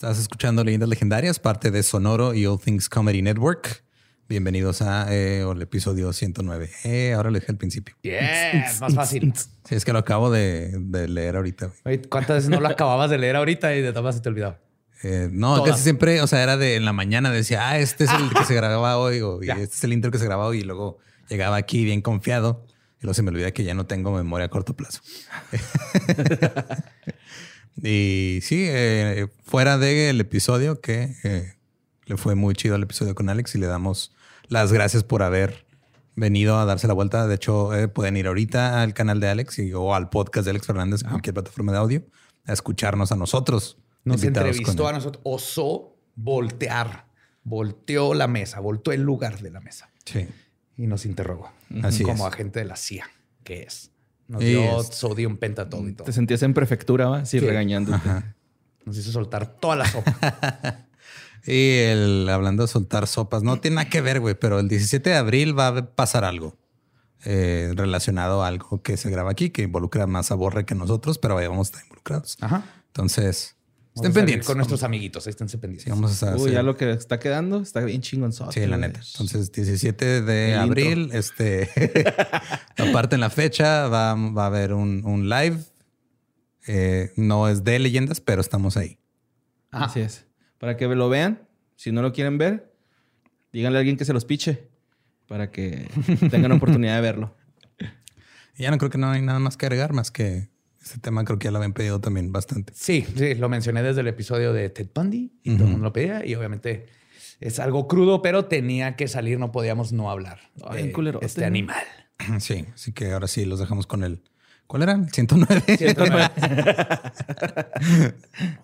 Estás escuchando Leyendas Legendarias, parte de Sonoro y All Things Comedy Network. Bienvenidos a eh, el episodio 109. Eh, ahora lo dije al principio. Yeah, más fácil. Sí, es que lo acabo de, de leer ahorita. güey. ¿Cuántas veces no lo acababas de leer ahorita y de todas se te olvidaba? Eh, no, Todas. casi siempre, o sea, era de en la mañana decía, ah, este es el que se grababa hoy, o y Ya. este es el intro que se grababa hoy, y luego llegaba aquí bien confiado, y luego se me olvida que ya no tengo memoria a corto plazo. y sí, eh, fuera del episodio que eh, le fue muy chido el episodio con Alex y le damos las gracias por haber venido a darse la vuelta. De hecho, eh, pueden ir ahorita al canal de Alex y, o al podcast de Alex Fernández, en cualquier plataforma de audio, a escucharnos a nosotros. Nos entrevistó a nosotros. Osó voltear. Volteó la mesa, volteó el lugar de la mesa Sí. y nos interrogó. Así como es. agente de la CIA, que es. Nos dio es- sodium pentatol y todo. Te sentías en prefectura, ¿va? Sí, regañando. Nos hizo soltar toda la sopa. Y el hablando de soltar sopas, no tiene nada que ver, güey, pero el 17 de abril va a pasar algo eh, relacionado a algo que se graba aquí, que involucra más a Borre que nosotros, pero ahí vamos a estar involucrados. Ajá. Entonces, estén pendientes. Con nuestros amiguitos. Ahí esténse pendientes. Sí, vamos a Uy, ya lo que está quedando está bien chingón. Sí, la neta. Entonces, 17 de El abril, este, aparte en la fecha, va, va a haber un, un live. Eh, no es de leyendas, pero estamos ahí. Así es. Para que lo vean. Si no lo quieren ver, díganle a alguien que se los piche. Para que tengan oportunidad de verlo. Ya no creo que no hay nada más que agregar, más que este tema creo que ya lo habían pedido también bastante. Sí, sí, lo mencioné desde el episodio de Ted Bundy y todo el mundo lo pedía y obviamente es algo crudo, pero tenía que salir, no podíamos no hablar Ay, de culerote. este animal. Sí, así que ahora sí los dejamos con el. ¿Cuál era? 109.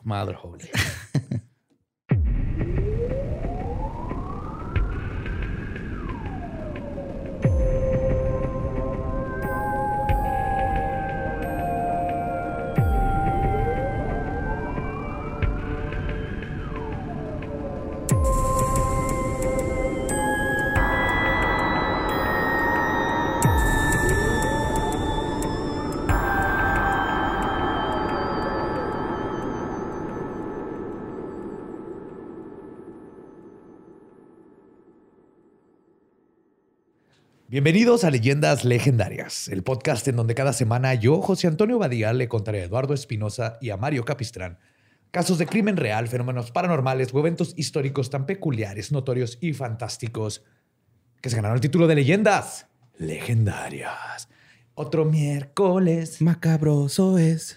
Mother Holy. Bienvenidos a Leyendas Legendarias, el podcast en donde cada semana yo, José Antonio Badía, le contaré a Eduardo Espinosa y a Mario Capistrán casos de crimen real, fenómenos paranormales o eventos históricos tan peculiares, notorios y fantásticos que se ganaron el título de Leyendas Legendarias. Otro miércoles, Macabroso es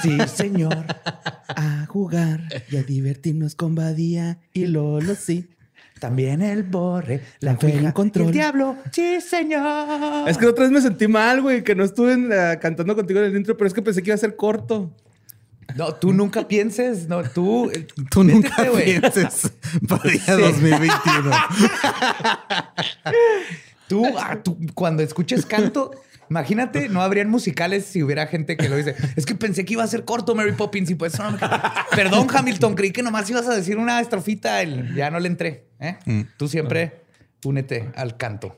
sí señor, a jugar y a divertirnos con Badía y Lolo, sí. También el borre, la cuija, control. el diablo, sí señor. Es que otra vez me sentí mal, güey, que no estuve cantando contigo en el intro, pero es que pensé que iba a ser corto. No, tú nunca pienses, no, tú. Tú nunca pienses para día 2021. Tú, ah, tú, cuando escuches canto, imagínate, no habrían musicales si hubiera gente que lo dice. Es que pensé que iba a ser corto Mary Poppins y pues no me Perdón, Hamilton, creí que nomás ibas a decir una estrofita, el- ya no le entré. ¿eh? Tú siempre únete al canto.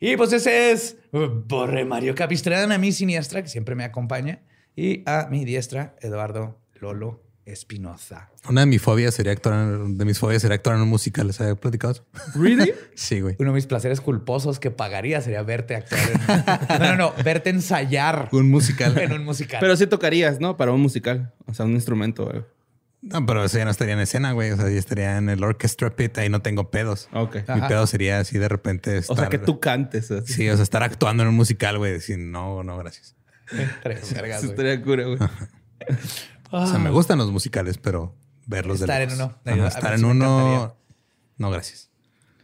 Y pues ese es Borre Mario Capistrán, a mi siniestra, que siempre me acompaña, y a mi diestra, Eduardo Lolo Espinoza. Una de mis fobias sería actuar en, de mis fobias sería actuar en un musical. ¿Les había platicado eso? ¿Really? Sí, güey. Uno de mis placeres culposos que pagaría sería verte actuar en... No, no, no, verte ensayar Un musical. en un musical. Pero sí tocarías, ¿no? Para un musical. O sea, un instrumento, güey. No, pero eso ya no estaría en escena, güey. O sea, ya estaría en el orchestra pit. Ahí no tengo pedos. Ok. Mi Ajá. pedo sería así de repente estar... O sea, que tú cantes. así. Sí, o sea, estar actuando en un musical, güey. Decir, no, no, gracias. Tres vergas, Eso güey. estaría cura, güey. O sea, me gustan los musicales, pero verlos de Ah. Estar en lejos. uno. Ajá, estar en uno. No, gracias.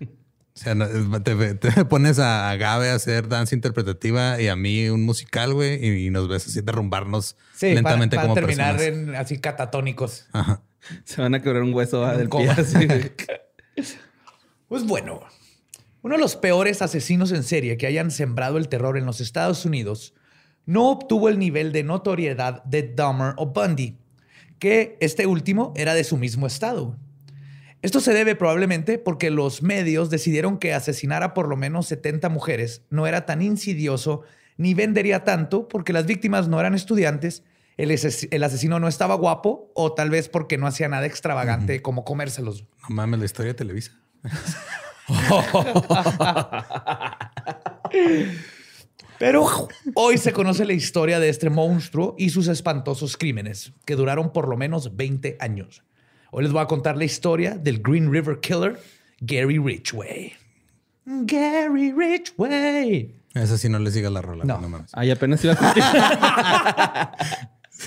O sea, no, te, te pones a Gabe a hacer danza interpretativa y a mí un musical, güey, y, y nos ves así derrumbarnos Sí, lentamente para, para como terminar personas. en así catatónicos. Ajá. Se van a quebrar un hueso ah, del coma. pie. así. Pues bueno, uno de los peores asesinos en serie que hayan sembrado el terror en los Estados Unidos no obtuvo el nivel de notoriedad de Dahmer o Bundy, que este último era de su mismo estado. Esto se debe probablemente porque los medios decidieron que asesinar a por lo menos 70 mujeres no era tan insidioso ni vendería tanto porque las víctimas no eran estudiantes, el, ases- el asesino no estaba guapo o tal vez porque no hacía nada extravagante como comérselos. No mames, la historia de Televisa. Pero hoy se conoce la historia de este monstruo y sus espantosos crímenes, que duraron por lo menos 20 años. Hoy les voy a contar la historia del Green River Killer, Gary Ridgway. Gary Ridgway. Esa sí no le siga la rola. No. No, mames. Ay, apenas iba a.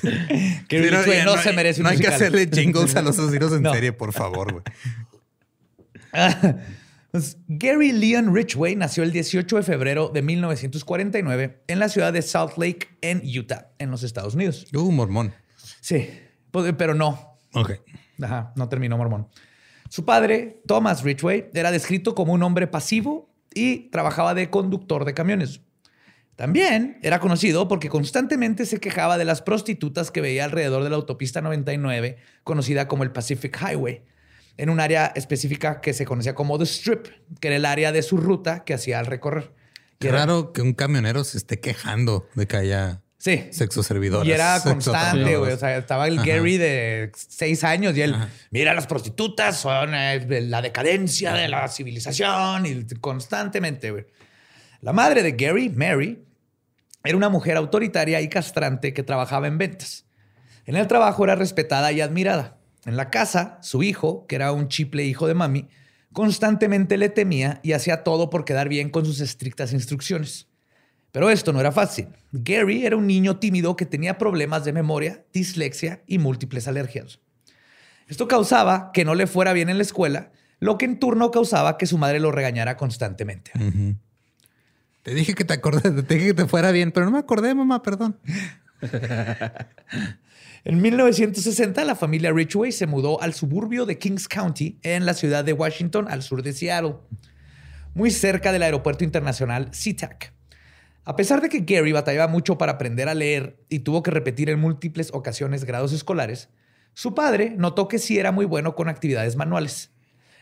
Gary Sí, no, Ridgway ya no, no se merece un No hay que musical. hacerle jingles a los asesinos en No. serie, por favor, güey. Gary Leon Ridgway nació el 18 de febrero de 1949 en la ciudad de Salt Lake, en Utah, en los Estados Unidos. Uh, mormón. Sí, pues, pero no, Ok. Ajá, no terminó mormón. Su padre, Thomas Ridgway, era descrito como un hombre pasivo y trabajaba de conductor de camiones. También era conocido porque constantemente se quejaba de las prostitutas que veía alrededor de la autopista 99, conocida como el Pacific Highway, en un área específica que se conocía como The Strip, que era el área de su ruta que hacía al recorrer. Qué era- raro que un camionero se esté quejando de que haya Sí. sexo servidor. Y era constante, güey. O sea, estaba el Ajá. Gary de seis años y él, mira, las prostitutas son eh, la decadencia de la civilización y constantemente, güey. La madre de Gary, Mary, era una mujer autoritaria y castrante que trabajaba en ventas. En el trabajo era respetada y admirada. En la casa, su hijo, que era un chiple hijo de mami, constantemente le temía y hacía todo por quedar bien con sus estrictas instrucciones. Pero esto no era fácil. Gary era un niño tímido que tenía problemas de memoria, dislexia y múltiples alergias. Esto causaba que no le fuera bien en la escuela, lo que en turno causaba que su madre lo regañara constantemente. Te dije que te acordé, te dije que te fuera bien, pero no me acordé, mamá, perdón. En 1960, la familia Ridgway se mudó al suburbio de Kings County, en la ciudad de Washington, al sur de Seattle, muy cerca del aeropuerto internacional SeaTac. A pesar de que Gary batallaba mucho para aprender a leer y tuvo que repetir en múltiples ocasiones grados escolares, su padre notó que sí era muy bueno con actividades manuales.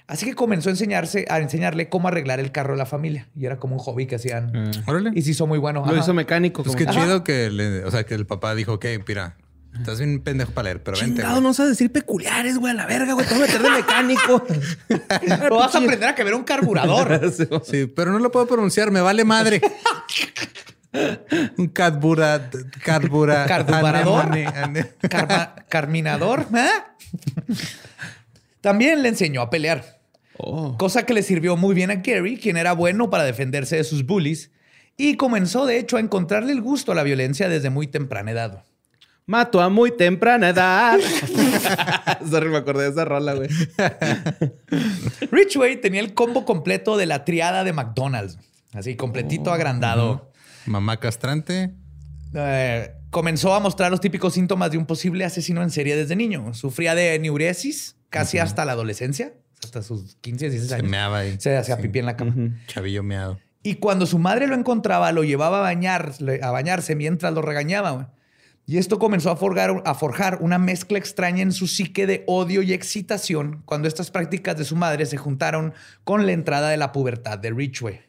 Así que comenzó a, enseñarse, a enseñarle cómo arreglar el carro de la familia. Y era como un hobby que hacían. Órale. Y se hizo muy bueno. Lo Ajá. hizo mecánico. Pues qué chido que, le- o sea, que el papá dijo, ok, mira, estás bien pendejo para leer, pero vente. Chingado, güey". no sabes decir peculiares, güey, a la verga, güey. Te voy a meter de mecánico. Pero vas a aprender a que ver un carburador. Sí, pero no lo puedo pronunciar, me vale madre. Un carbura, carbura, ¿Carburador? ane- Carma- carminador. ¿eh? También le enseñó a pelear. Oh. Cosa que le sirvió muy bien a Gary, quien era bueno para defenderse de sus bullies, y comenzó de hecho a encontrarle el gusto a la violencia desde muy temprana edad. Mato a muy temprana edad. Sorry, me acordé de esa rola, güey. Ridgway tenía el combo completo de la triada de McDonald's, así completito agrandado. Mamá castrante. Eh, comenzó a mostrar los típicos síntomas de un posible asesino en serie desde niño. Sufría de neuresis casi hasta la adolescencia, hasta sus 15, 16 Se años. meaba ahí. Se hacía Sí. pipí en la cama. Chavillo meado. Y cuando su madre lo encontraba, lo llevaba a, bañar, a bañarse mientras lo regañaba. Y esto comenzó a forjar, a forjar una mezcla extraña en su psique de odio y excitación cuando estas prácticas de su madre se juntaron con la entrada de la pubertad de Ridgway.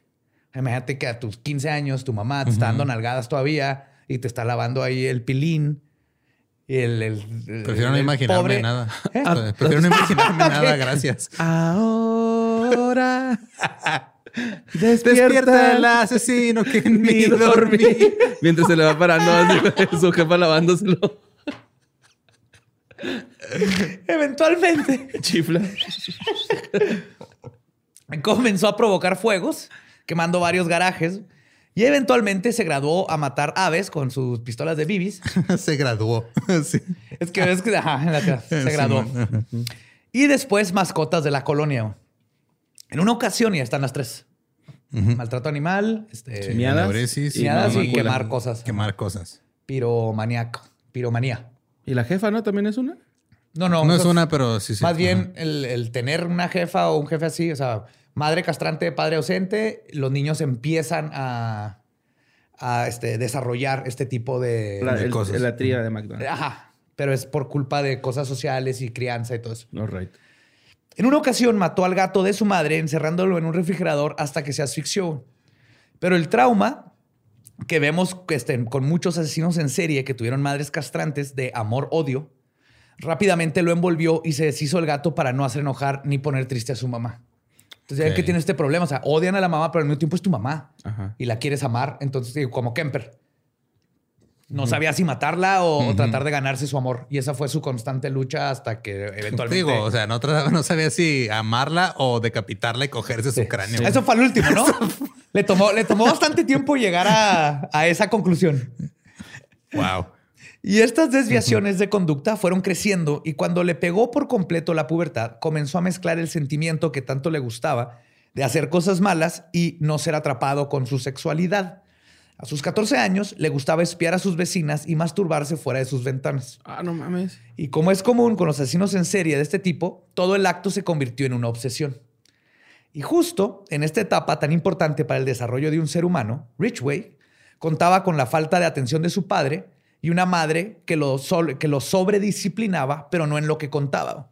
Imagínate que a tus 15 años tu mamá te está dando nalgadas todavía y te está lavando ahí el pilín. Y el, el- el- Prefiero no imaginarme pobre- nada. ¿Eh? Prefiero no imaginarme nada, gracias. Ahora. Despierta el asesino que en mí dormí. Mientras se le va parando así, su jefa lavándoselo. Eventualmente Chifla. comenzó a provocar fuegos, quemando varios garajes y eventualmente se graduó a matar aves con sus pistolas de bibis. Se graduó. Sí. Es que es que ajá, en la que se Sí, graduó. man. Y después mascotas de la colonia. En una ocasión ya están las tres. Maltrato animal, este, Miadas. Neuresis miadas y quemar cosas. Quemar cosas. Piromaniaco, piromanía. ¿Y la jefa, no? ¿También es una? No, no. No es una, pero sí, sí. Más bien el, el tener una jefa o un jefe así, o sea, madre castrante, padre ausente, los niños empiezan a, a, este, desarrollar este tipo de... La, de el- cosas. la tría de McDonald's. Ajá. Pero es por culpa de cosas sociales y crianza y todo eso. All right. En una ocasión mató al gato de su madre encerrándolo en un refrigerador hasta que se asfixió. Pero el trauma que vemos este, con muchos asesinos en serie que tuvieron madres castrantes de amor-odio, rápidamente lo envolvió y se deshizo el gato para no hacer enojar ni poner triste a su mamá. Entonces ya que tiene este problema. O sea, odian a la mamá, pero al mismo tiempo es tu mamá Ajá. y la quieres amar. Entonces, como Kemper. No sabía si matarla o, tratar de ganarse su amor. Y esa fue su constante lucha hasta que eventualmente... Digo, o sea, no, no sabía si amarla o decapitarla y cogerse su cráneo. Eso fue el último, ¿no? le, tomó, le tomó bastante tiempo llegar a, a esa conclusión. Wow. Y estas desviaciones de conducta fueron creciendo y cuando le pegó por completo la pubertad, comenzó a mezclar el sentimiento que tanto le gustaba de hacer cosas malas y no ser atrapado con su sexualidad. A sus 14 años le gustaba espiar a sus vecinas y masturbarse fuera de sus ventanas. Ah, no mames. Y como es común con los asesinos en serie de este tipo, todo el acto se convirtió en una obsesión. Y justo en esta etapa tan importante para el desarrollo de un ser humano, Ridgway contaba con la falta de atención de su padre y una madre que lo, que lo sobredisciplinaba, pero no en lo que contaba.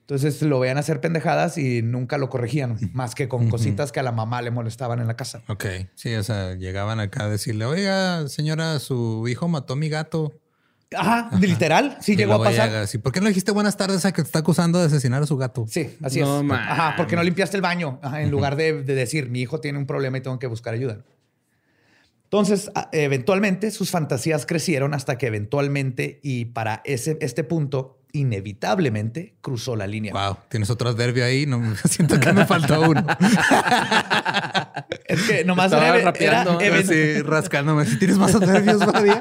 Entonces lo veían hacer pendejadas y nunca lo corregían, más que con cositas que a la mamá le molestaban en la casa. Ok. Sí, o sea, llegaban acá a decirle, oiga, señora, su hijo mató a mi gato. Ajá, literal, sí Y llegó a pasar. llega así, ¿Por qué no le dijiste buenas tardes a que te está acusando de asesinar a su gato? Sí, así No es. mames. Ajá, porque no limpiaste el baño. Ajá, en lugar de, de decir, mi hijo tiene un problema y tengo que buscar ayuda. Entonces, eventualmente, sus fantasías crecieron hasta que eventualmente, y para ese, este punto, inevitablemente, cruzó la línea. Wow, tienes otro adverbio ahí. No, siento que me faltó uno. Es que nomás Estaba era, era- rapeando. Así, rascándome. Si tienes más adverbios, Badía.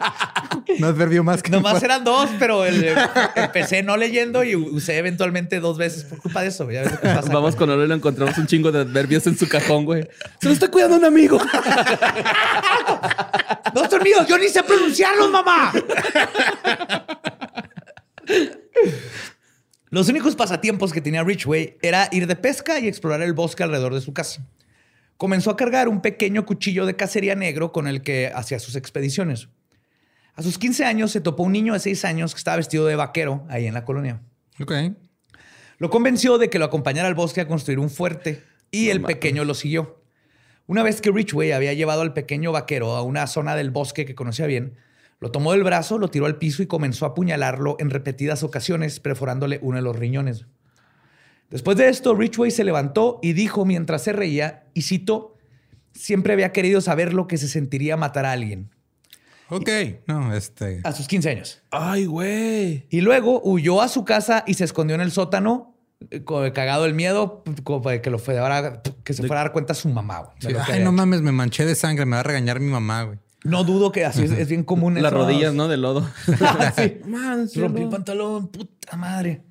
Un adverbio más que nomás eran dos, pero el- empecé no leyendo y usé eventualmente dos veces por culpa de eso. Ya ves pasa. Vamos con Olo y lo encontramos un chingo de adverbios en su cajón, güey. Se lo estoy cuidando a un amigo. ¡No son míos! ¡Yo ni sé pronunciarlos, mamá! Los únicos pasatiempos que tenía Ridgway era ir de pesca y explorar el bosque alrededor de su casa. Comenzó a cargar un pequeño cuchillo de cacería negro con el que hacía sus expediciones. A sus 15 años se topó un niño de 6 años que estaba vestido de vaquero ahí en la colonia. Ok. Lo convenció de que lo acompañara al bosque a construir un fuerte y el pequeño lo siguió. Una vez que Ridgway había llevado al pequeño vaquero a una zona del bosque que conocía bien, lo tomó del brazo, lo tiró al piso y comenzó a apuñalarlo en repetidas ocasiones, perforándole uno de los riñones. Después de esto, Ridgway se levantó y dijo mientras se reía, y cito, siempre había querido saber lo que se sentiría matar a alguien, Ok. No, este. a sus 15 años. Ay, güey. Y luego huyó a su casa y se escondió en el sótano, cagado el miedo, como que, lo fuera, que se fuera a dar cuenta su mamá. güey, sí, Ay, no hecho. mames, me manché de sangre. Me va a regañar mi mamá, güey. No dudo que así es, es bien común. Las esos- rodillas, ¿no? De lodo. sí. Man, sí, Rompí el pantalón, puta madre.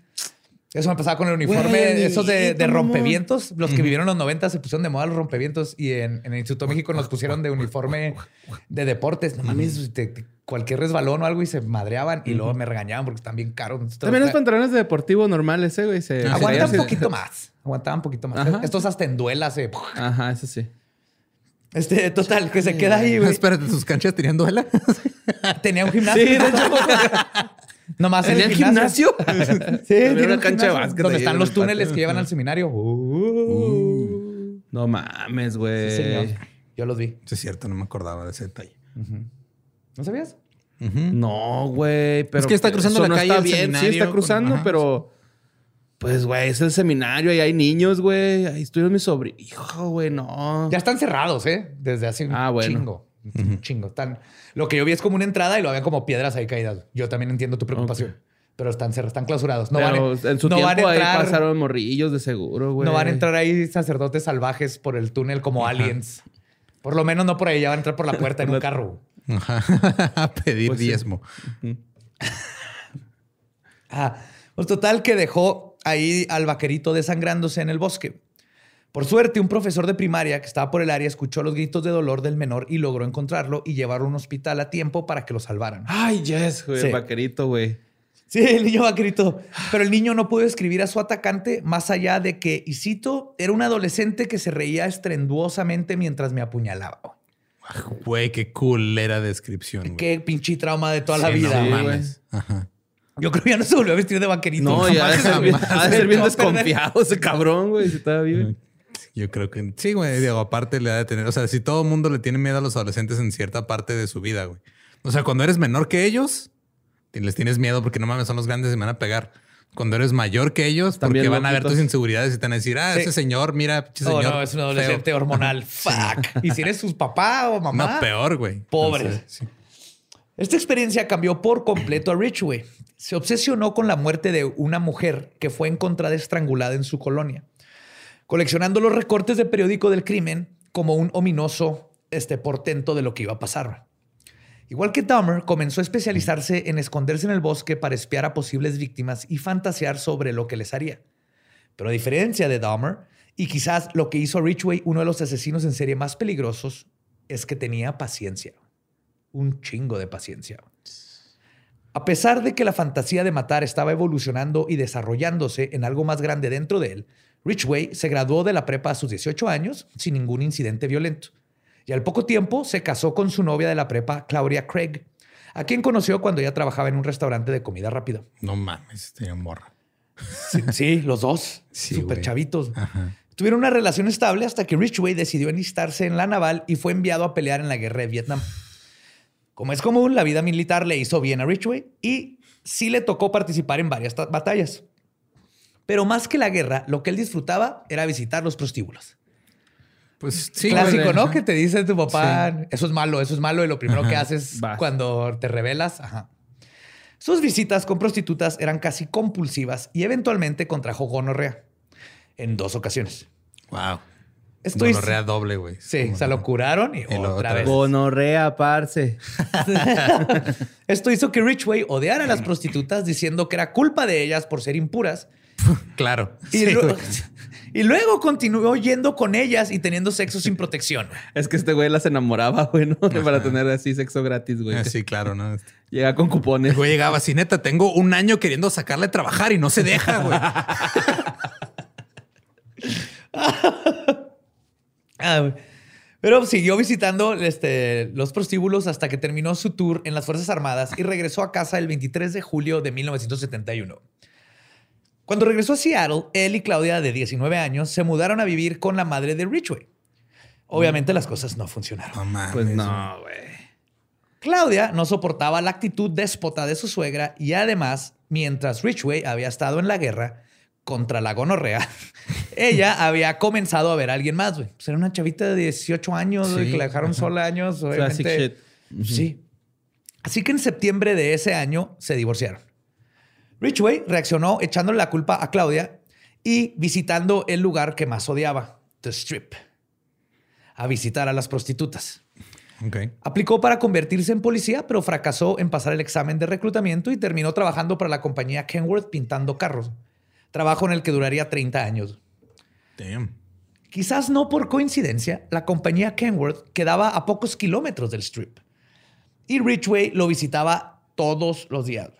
Eso me pasaba con el uniforme, Güey, esos de, de rompevientos. Los que vivieron en los 90 se pusieron de moda los rompevientos y en, en el Instituto México nos pusieron de uniforme de deportes. No mames, te- te- cualquier resbalón o algo y se madreaban y luego me regañaban porque están bien caros. También los pantalones de deportivo normales, ¿eh, güey? Se, Aguantan se- un poquito más. Aguantaban un poquito más. Ajá. Estos hasta en duelas. eh. Ajá, eso sí. Este, total, que se queda ahí, güey. Espérate, tus canchas tenían duela. Tenía un gimnasio. Sí, de hecho. Nomás en el ¿Tenían gimnasio? Sí, tiene una un cancha de básquet Donde están los patio. túneles que llevan al seminario. Uh. No mames, güey. Sí, señor. Yo los vi. Sí, es cierto, no me acordaba de ese detalle. ¿No sabías? No, güey, pero Es que está cruzando la no calle está bien, sí está con- cruzando, ajá, pero pues güey, es el seminario y hay niños, güey. Ahí estuvieron mis sobrinos. Hijo, güey, no. Ya están cerrados, ¿eh? Desde hace un Ah, bueno. chingo. Un chingo. Están... Lo que yo vi es como una entrada y lo habían como piedras ahí caídas. Yo también entiendo tu preocupación. Pero están, cerrados, están clausurados. No pero van, a- en su no tiempo van a entrar, ahí pasaron morrillos de seguro, güey. No van a entrar ahí sacerdotes salvajes por el túnel como aliens. Por lo menos no por ahí. Ya van a entrar por la puerta en un carro. Ajá. a pedir Pues sí. diezmo. Ah, pues total que dejó ahí al vaquerito desangrándose en el bosque. Por suerte, un profesor de primaria que estaba por el área escuchó los gritos de dolor del menor y logró encontrarlo y llevarlo a un hospital a tiempo para que lo salvaran. Ay, yes, güey, Sí. el vaquerito, güey. Sí, el niño vaquerito. Pero el niño no pudo escribir a su atacante más allá de que, y cito, era un adolescente que se reía estrenduosamente mientras me apuñalaba. Güey, qué culera descripción. güey. Qué pinche trauma de toda la vida. no Sí, mames. Ajá. Yo creo que ya no se volvió a vestir de vaquerito. No, ya ha de ser bien, Jamás. ha de ser bien No, perdón. desconfiado ese cabrón, güey. Si estaba vivo. Yo creo que sí, güey. Digo, aparte le ha de tener. O sea, si todo el mundo le tiene miedo a los adolescentes en cierta parte de su vida, güey. O sea, cuando eres menor que ellos, les tienes miedo porque no mames, son los grandes y me van a pegar. Cuando eres mayor que ellos, También porque van a ver tus inseguridades y te van a decir, ah, Sí. ese señor, mira, pinche Oh, señor. no, es un feo". adolescente hormonal. Fuck. Y si eres su papá o mamá. No, peor, güey. Pobre. Entonces, sí. Esta experiencia cambió por completo a Ridgway. Se obsesionó con la muerte de una mujer que fue encontrada estrangulada en su colonia, coleccionando los recortes de periódico del crimen como un ominoso este, portento de lo que iba a pasar. Igual que Dahmer, comenzó a especializarse en esconderse en el bosque para espiar a posibles víctimas y fantasear sobre lo que les haría. Pero a diferencia de Dahmer, y quizás lo que hizo Ridgway uno de los asesinos en serie más peligrosos, es que tenía paciencia un chingo de paciencia. A pesar de que la fantasía de matar estaba evolucionando y desarrollándose en algo más grande dentro de él, Ridgway se graduó de la prepa a sus 18 años sin ningún incidente violento. Y al poco tiempo se casó con su novia de la prepa, Claudia Craig, a quien conoció cuando ella trabajaba en un restaurante de comida rápida. No mames, tenía morra. Sí, sí, los dos, Sí, güey. chavitos. Ajá. Tuvieron una relación estable hasta que Ridgway decidió enlistarse en la naval y fue enviado a pelear en la guerra de Vietnam. Como es común, la vida militar le hizo bien a Ridgway y sí le tocó participar en varias ta- batallas. Pero más que la guerra, lo que él disfrutaba era visitar los prostíbulos. Pues sí. Clásico. ¿no? Que te dice tu papá, eso es malo, eso es malo, y lo primero que haces Vas. cuando te rebelas. Ajá. Sus visitas con prostitutas eran casi compulsivas y eventualmente contrajo gonorrea en dos ocasiones. Wow. Esto hizo- Gonorrea doble, güey. Sí, Como se lo no. curaron y, luego otra otra vez. Gonorrea, parce. Esto hizo que Richway odiara a las prostitutas diciendo que era culpa de ellas por ser impuras. Claro. Y, Sí, y luego continuó yendo con ellas y teniendo sexo sin protección. Es que este güey las enamoraba, güey, ¿no? Para tener así sexo gratis, güey. Ah, sí, claro, ¿no? Llega con cupones. El güey llegaba así, neta, tengo un año queriendo sacarle a trabajar y no se deja, güey. Ah, Pero siguió visitando este, los prostíbulos hasta que terminó su tour en las Fuerzas Armadas y regresó a casa el 23 de julio de 1971. Cuando regresó a Seattle, él y Claudia, de 19 años, se mudaron a vivir con la madre de Ridgway. Obviamente las cosas no funcionaron. No mames. Pues no, güey. Claudia no soportaba la actitud déspota de su suegra y además, mientras Ridgway había estado en la guerra contra la gonorrea, ella había comenzado a ver a alguien más, güey. Pues era una chavita de 18 años, que la dejaron ajá. sola años, Classic obviamente. Sí. Así que en septiembre de ese año se divorciaron. Ridgway reaccionó echándole la culpa a Claudia y visitando el lugar que más odiaba, The Strip, a visitar a las prostitutas. Ok. Aplicó para convertirse en policía, pero fracasó en pasar el examen de reclutamiento y terminó trabajando para la compañía Kenworth pintando carros. Trabajo en el que duraría 30 años. Damn. Quizás no por coincidencia, la compañía Kenworth quedaba a pocos kilómetros del strip. Y Ridgway lo visitaba todos los días.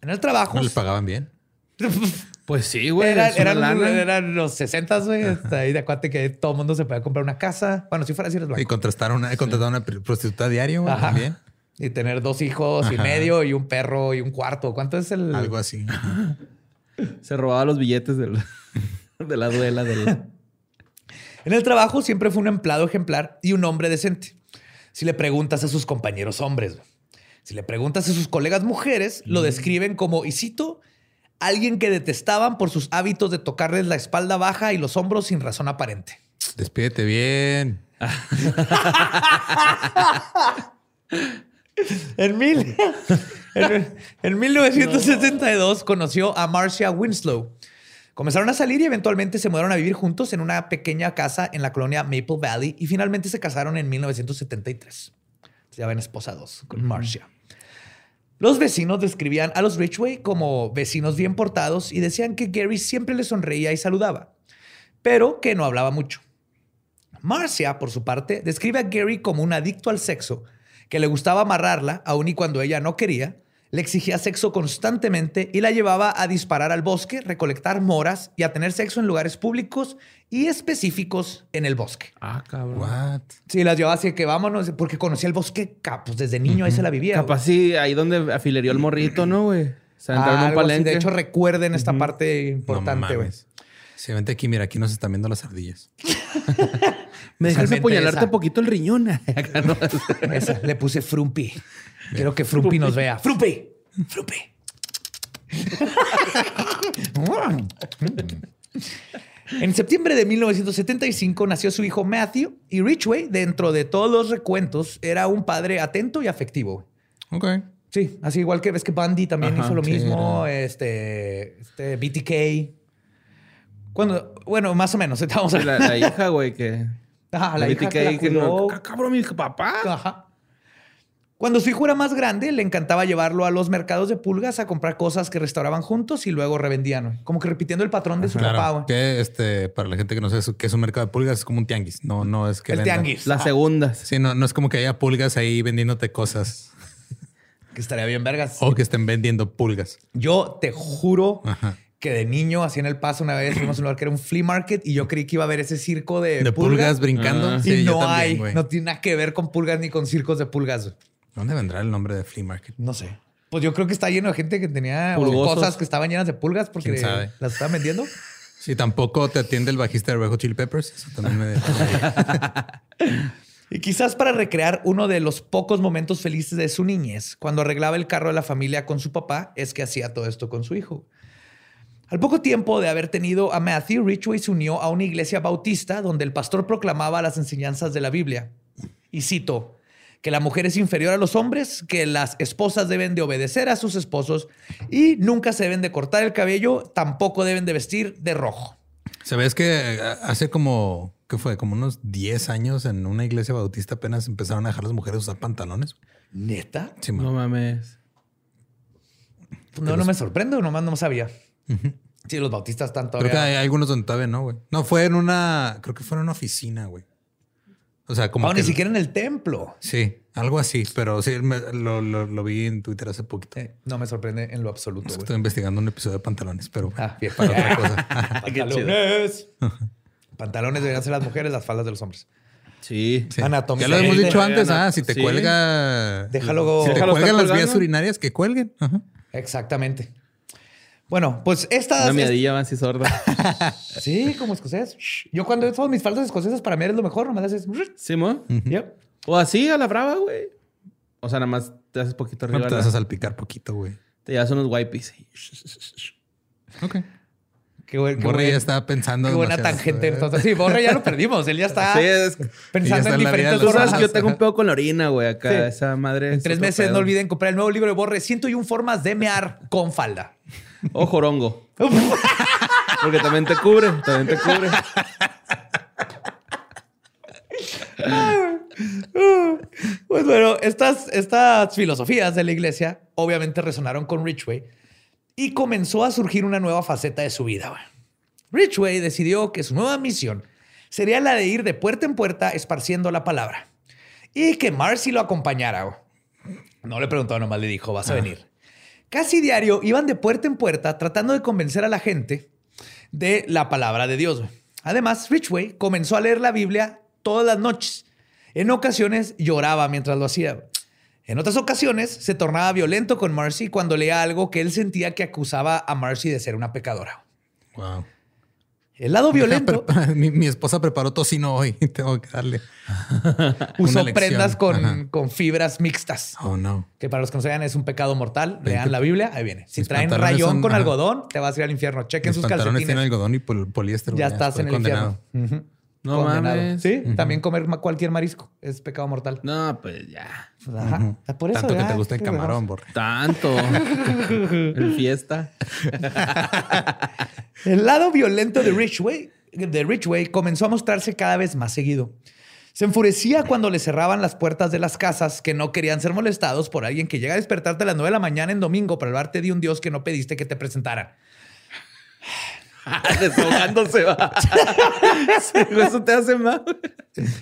En el trabajo. ¿No les pagaban bien? Pues sí, güey. Eran, los 60, güey. Ahí de acuate que todo el mundo se podía comprar una casa. Bueno, si fuera así, eres blanco. Y contrataron una, contrataron una pr- prostituta diario, güey, Ajá. también. Y tener dos hijos y medio y un perro y un cuarto. ¿Cuánto es el...? Algo así. Se robaba los billetes del- de la duela del. En el trabajo siempre fue un empleado ejemplar y un hombre decente. Si le preguntas a sus compañeros hombres, si le preguntas a sus colegas mujeres, lo describen como, y cito, alguien que detestaban por sus hábitos de tocarles la espalda baja y los hombros sin razón aparente. Despídete bien. En, mil, en, en 1972 conoció a Marcia Winslow. Comenzaron a salir y eventualmente se mudaron a vivir juntos en una pequeña casa en la colonia Maple Valley y finalmente se casaron en 1973. Ya ven esposados con Marcia. Los vecinos describían a los Ridgway como vecinos bien portados y decían que Gary siempre les sonreía y saludaba, pero que no hablaba mucho. Marcia, por su parte, describe a Gary como un adicto al sexo, que le gustaba amarrarla, aun y cuando ella no quería, le exigía sexo constantemente y la llevaba a disparar al bosque, recolectar moras y a tener sexo en lugares públicos y específicos en el bosque. Ah, cabrón. What? Sí, las llevaba así que vámonos, porque conocía el bosque, pues desde niño ahí se la vivía. Capaz sí, ahí donde afilerió el morrito, ¿no, güey? Se güey. entraron en un Algo así. palenque. De hecho, recuerden esta parte No importante, güey. mames. Sí, vente aquí, mira, aquí nos están viendo las ardillas. me dejas Especialmente apuñalarte esa. poquito el riñón. Acá, ¿no? Esa, le puse Frumpi. Quiero que Frumpi nos vea. Frumpi. Frumpi. En septiembre de 1975 nació su hijo Matthew y Richway, dentro de todos los recuentos, era un padre atento y afectivo. Ok. Sí, así igual que ves que Bundy también Ajá, hizo lo sí, mismo, este, este BTK. Cuando, bueno, más o menos, a la, la hija, güey, que... Ajá, la hija que la que no-. "Ca- Cabrón, mi papá. Ajá. Cuando su hijo era más grande, le encantaba llevarlo a los mercados de pulgas a comprar cosas que restauraban juntos y luego revendían. Como que repitiendo el patrón de su papá. Güey. Que este, para la gente que no sabe que es un mercado de pulgas, es como un tianguis. No, no es que El vendan. tianguis. Las Ah, segundas. Sí, no, no es como que haya pulgas ahí vendiéndote cosas Que estaría bien, vergas. o que estén vendiendo pulgas. Yo te juro Ajá. Que de niño, así en el paso, una vez fuimos a un lugar que era un flea market y yo creí que iba a haber ese circo de, De pulgas brincando. Ah. Y Sí, yo no también, hay. No tiene nada que ver con pulgas ni con circos de pulgas. ¿Dónde vendrá el nombre de flea market? No sé. Pues yo creo que está lleno de gente que tenía cosas que estaban llenas de pulgas porque las estaban vendiendo. Sí, tampoco te atiende el bajista de Red Hot Chili Peppers. Eso también me... Y quizás para recrear uno de los pocos momentos felices de su niñez, cuando arreglaba el carro de la familia con su papá, es que hacía todo esto con su hijo. Al poco tiempo de haber tenido a Matthew, Richway se unió a una iglesia bautista donde el pastor proclamaba las enseñanzas de la Biblia. Y cito, que la mujer es inferior a los hombres, que las esposas deben de obedecer a sus esposos y nunca se deben de cortar el cabello, tampoco deben de vestir de rojo. ¿Sabes que hace como, ¿qué fue? Como unos 10 años en una iglesia bautista apenas empezaron a dejar las mujeres usar pantalones? ¿Neta? Sí. No mames. No, no me sorprende, nomás no sabía. Sí, los bautistas están Creo todavía... que hay algunos donde todavía no, güey. No, fue en una, creo que fue en una oficina, güey. O sea, como No, que- ni siquiera en el templo. Sí, algo así, pero sí, me- lo, lo- lo vi en Twitter hace poquito. Eh, no me sorprende en lo absoluto. Es que güey. Estoy investigando un episodio de pantalones, pero Ah, bien. para otra cosa. Pantalones. Pantalones deberían ser las mujeres, las faldas de los hombres. Sí. Sí. Anatomía. Ya lo hemos dicho antes, ah, si te Sí. cuelga... Déjalo- Si te Déjalo cuelgan las vías urinarias, que cuelguen. Ajá. Exactamente. Bueno, pues estas. Una miadilla va así sorda. Sí, como escocés. Yo cuando todas mis faldas escocesas para mí es lo mejor, nomás haces. ¿Sí, mo? Yep. O así a la brava, güey. O sea, nada más te haces poquito No, arriba. te la- vas a salpicar poquito, güey. Te llevas unos wipes. Ok. Qué, buen, Borre ya estaba pensando. qué buena tangente. Entonces, sí, Borre ya lo perdimos. Él ya está Sí, es- pensando está en en diferentes formas. que yo tengo un pedo con la orina, güey. Acá, Sí. esa madre. En es tres meses pedo. no olviden comprar el nuevo libro de Borre, 101 formas de mear con falda. O jorongo. Porque también te cubre. También te cubre. Pues bueno, estas, estas filosofías de la iglesia obviamente resonaron con Richway y comenzó a surgir una nueva faceta de su vida. Richway decidió que su nueva misión sería la de ir de puerta en puerta esparciendo la palabra y que Marcy lo acompañara. No le preguntó, nomás le dijo, vas a venir. Casi diario iban de puerta en puerta tratando de convencer a la gente de la palabra de Dios. Además, Richway comenzó a leer la Biblia todas las noches. En ocasiones lloraba mientras lo hacía. En otras ocasiones se tornaba violento con Marcy cuando leía algo que él sentía que acusaba a Marcy de ser una pecadora. Wow. El lado violento mi, mi esposa preparó tocino hoy. Tengo que darle. usó prendas con, con fibras mixtas. Oh, no. Que para los que no saben es un pecado mortal. Lean la Biblia, ahí viene. Si Mis traen rayón son- con ajá. algodón, te vas a ir al infierno. Chequen Mis sus calcetines. tienen algodón y pol- poliéster. Ya estás en el condenado. infierno. No Condenado. mames. Sí, también comer cualquier marisco es pecado mortal. No, pues ya. Pues, ajá. Por eso, Tanto que te gusta el ¿qué camarón, borre. Tanto. El fiesta. El lado violento de Richway, de Richway comenzó a mostrarse cada vez más seguido. Se enfurecía cuando le cerraban las puertas de las casas que no querían ser molestados por alguien que llega a despertarte a las 9 de la mañana en domingo para hablarte de un Dios que no pediste que te presentara. Desahogándose va. Sí, Eso te hace mal.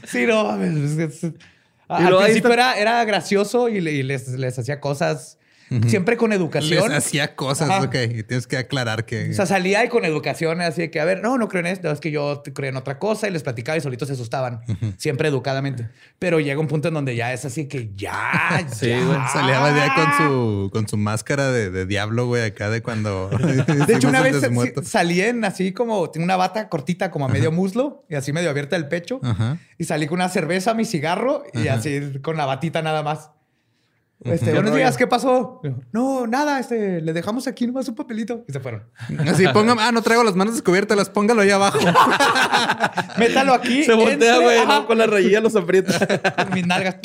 Sí, no, mames, Al principio está- era, era gracioso y, le- y les, les hacía cosas siempre con Les educación. hacía cosas, Ajá. ok. Y tienes que aclarar que. O sea, salía y con educación, así de que, a ver, no, no creo en esto, es que yo creo en otra cosa y les platicaba y solitos se asustaban, siempre educadamente. Pero llega un punto en donde ya es así que ya, Sí, ya. Salía ya con su, con su máscara de, de diablo, güey, acá de cuando. De hecho, una vez salí en así como, tengo una bata cortita como a medio muslo y así medio abierta el pecho. Ajá. Y salí con una cerveza, mi cigarro y así con la batita nada más. Este, días, ¿qué pasó? No, nada, este, le dejamos aquí nomás un papelito y se fueron. Así, póngame. Ah, no traigo las manos descubiertas, las póngalo ahí abajo. Métalo aquí. Se voltea, güey, ¿no? Con la rayilla los aprieta. con mis nalgas.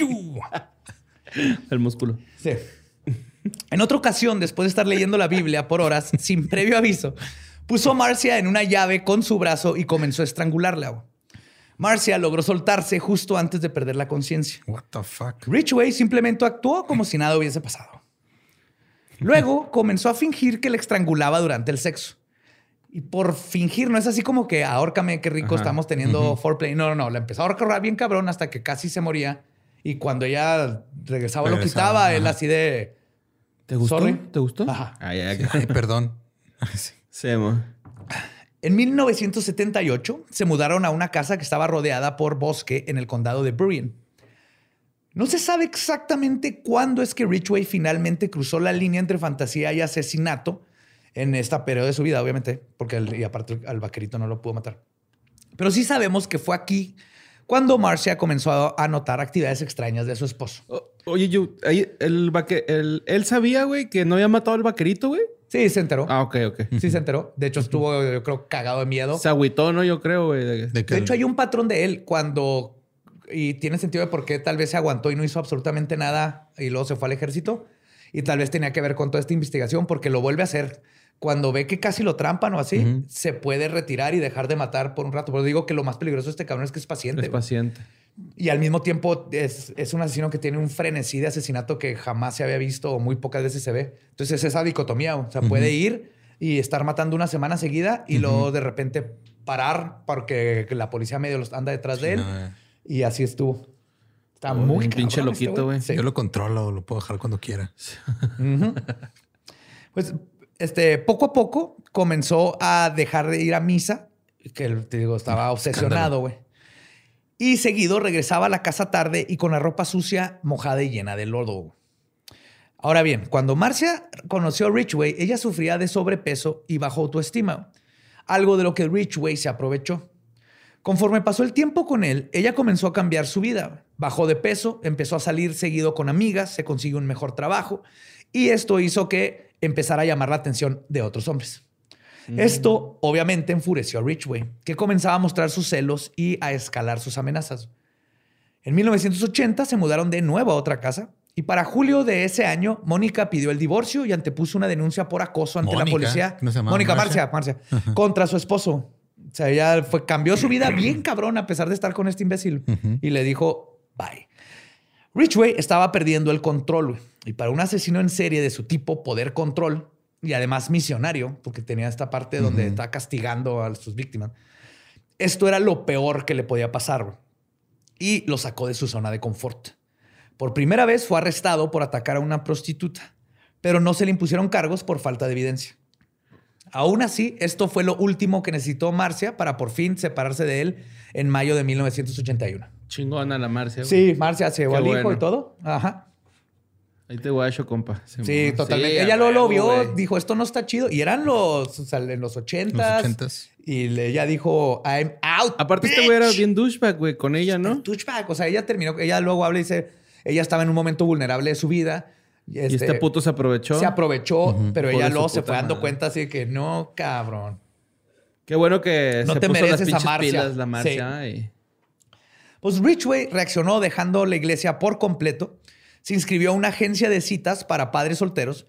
El músculo. Sí. En otra ocasión, después de estar leyendo la Biblia por horas, sin previo aviso, puso a Marcia en una llave con su brazo y comenzó a estrangularla. Marcia logró soltarse justo antes de perder la conciencia. What the fuck? Ridgway simplemente actuó como si nada hubiese pasado. Luego comenzó a fingir que le estrangulaba durante el sexo. Y por fingir, no es así como que ahórcame, qué rico Ajá. estamos teniendo foreplay. No, no, no. La empezó a ahorcar bien cabrón hasta que casi se moría. Y cuando ella regresaba, lo Regresaba, quitaba. Él ajá. así de. ¿Te gustó? Sorry. ¿Te gustó? Ajá. Ay, ay, Ay, perdón. Sí. Sí, mo. En 1978 se mudaron a una casa que estaba rodeada por bosque en el condado de Burien. No se sabe exactamente cuándo es que Ridgway finalmente cruzó la línea entre fantasía y asesinato en esta periodo de su vida, obviamente, porque y aparte al vaquerito no lo pudo matar. Pero sí sabemos que fue aquí cuando Marcia comenzó a, notar actividades extrañas de su esposo. Oye, yo, el, él sabía, güey, que no había matado al vaquerito, güey. Sí, se enteró. Ah, ok, ok. Sí, se enteró. De hecho, estuvo, yo creo, cagado de miedo. Se agüitó, ¿no? Yo creo, güey. de- De que De hecho, hay un patrón de él cuando. Y tiene sentido de por qué tal vez se aguantó y no hizo absolutamente nada y luego se fue al ejército. Y tal vez tenía que ver con toda esta investigación porque lo vuelve a hacer. Cuando ve que casi lo trampan o así, se puede retirar y dejar de matar por un rato. Pero digo que lo más peligroso de este cabrón es que es paciente. Es paciente. Y al mismo tiempo es, es un asesino que tiene un frenesí de asesinato que jamás se había visto o muy pocas veces se ve. Entonces es esa dicotomía. O sea, puede ir y estar matando una semana seguida y luego de repente parar porque la policía medio los- anda detrás de él. no, eh. Y así estuvo. Está Oh, muy un pinche este loquito, güey. Sí. Yo lo controlo, lo puedo dejar cuando quiera. Pues este, poco a poco comenzó a dejar de ir a misa, que te digo, estaba obsesionado, güey. Y seguido regresaba a la casa tarde y con la ropa sucia, mojada y llena de lodo. Ahora bien, cuando Marcia conoció a Ridgway, ella sufría de sobrepeso y bajo autoestima, algo de lo que Ridgway se aprovechó. Conforme pasó el tiempo con él, ella comenzó a cambiar su vida. Bajó de peso, empezó a salir seguido con amigas, se consiguió un mejor trabajo y esto hizo que empezara a llamar la atención de otros hombres. Esto obviamente enfureció a Ridgway, que comenzaba a mostrar sus celos y a escalar sus amenazas. En 1980 se mudaron de nuevo a otra casa y para julio de ese año Mónica pidió el divorcio y antepuso una denuncia por acoso ante la policía. ¿no se llamaba Mónica Marcia? Marcia, Marcia, contra su esposo. O sea, ella fue, cambió su vida bien cabrón a pesar de estar con este imbécil y le dijo bye. Ridgway estaba perdiendo el control y para un asesino en serie de su tipo, poder control y además misionario, porque tenía esta parte donde está castigando a sus víctimas. Esto era lo peor que le podía pasar y lo sacó de su zona de confort. Por primera vez fue arrestado por atacar a una prostituta, pero no se le impusieron cargos por falta de evidencia. Aún así, esto fue lo último que necesitó Marcia para por fin separarse de él en mayo de 1981. Chingona la Marcia. güey. Sí, Marcia se llevó al hijo bueno. y todo. Ajá. Ahí te guacho, compa. Sí, totalmente. Sí, Ella luego lo vio, dijo, esto no está chido. Y eran los, o sea, en los Los ochentas. ochentas. Y ella dijo, I'm out. Aparte, este güey era bitch". bien douchebag, güey, con ella, ¿no? Touchback. O sea, ella terminó, ella luego habla y dice, ella estaba en un momento vulnerable de su vida. Y este puto se aprovechó. se aprovechó, pero ella de luego se fue dando madre. cuenta así que no, cabrón. Qué bueno que No se te puso las mereces a Marcia. pilas la Marcia. y- Pues Ridgway reaccionó dejando la iglesia por completo. Se inscribió a una agencia de citas para padres solteros,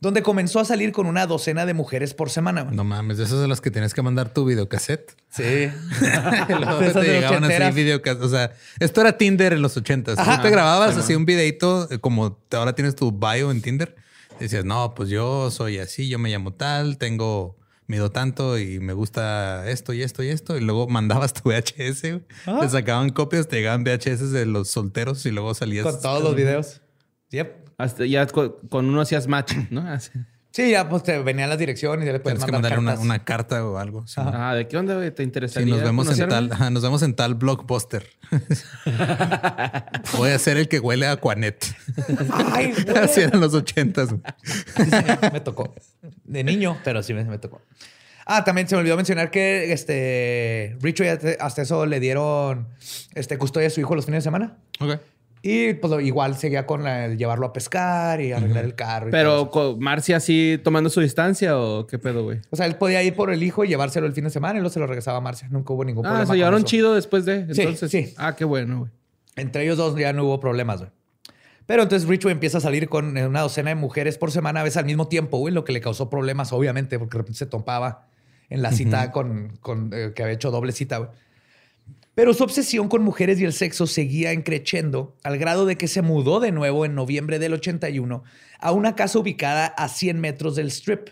donde comenzó a salir con una docena de mujeres por semana. No mames, esos de los que tienes que mandar tu videocassette. Sí. Luego esas te llegaban así ochenteras. videocas- O sea, esto era Tinder en los ochentas. Tú te grababas así un videito, eh, como ahora tienes tu bio en Tinder. Decías, no, pues yo soy así, yo me llamo tal, tengo, mido tanto y me gusta esto y esto y esto. Y luego mandabas tu VHS, güey. Ah. Te sacaban copias, te llegaban VHS de los solteros y luego salías. Con todos los videos. Yep. Hasta ya co- con uno hacías match, ¿no? Sí, ya pues te venían las direcciones y ya le puedes Tienes que mandar una, carta o algo. sí. Ah, ¿de qué onda, güey? ¿Te Sí, interesaría nos vemos en tal, ajá, nos vemos en tal blockbuster. Voy a ser el que huele a Aquanet. Ay, güey. Así eran los ochentas. me tocó. De niño, pero sí me, me tocó. Ah, también se me olvidó mencionar que este Richard hasta- hasta eso le dieron este custodia a su hijo los fines de semana. Ok. Y pues igual seguía con el llevarlo a pescar y arreglar el carro. y Pero Marcia así tomando su distancia o qué pedo, güey. O sea, él podía ir por el hijo y llevárselo el fin de semana y luego se lo regresaba a Marcia. Nunca hubo ningún Ah, problema. se con llevaron eso. chido después de. Sí, Entonces, sí. Ah, qué bueno, güey. Entre ellos dos ya no hubo problemas, güey. Pero entonces Richard empieza a salir con una docena de mujeres por semana a veces al mismo tiempo, güey, lo que le causó problemas, obviamente, porque de repente se topaba en la cita con, con, eh, que había hecho doble cita, güey. Pero su obsesión con mujeres y el sexo seguía encreciendo al grado de que se mudó de nuevo en noviembre del 81 a una casa ubicada a 100 metros del strip.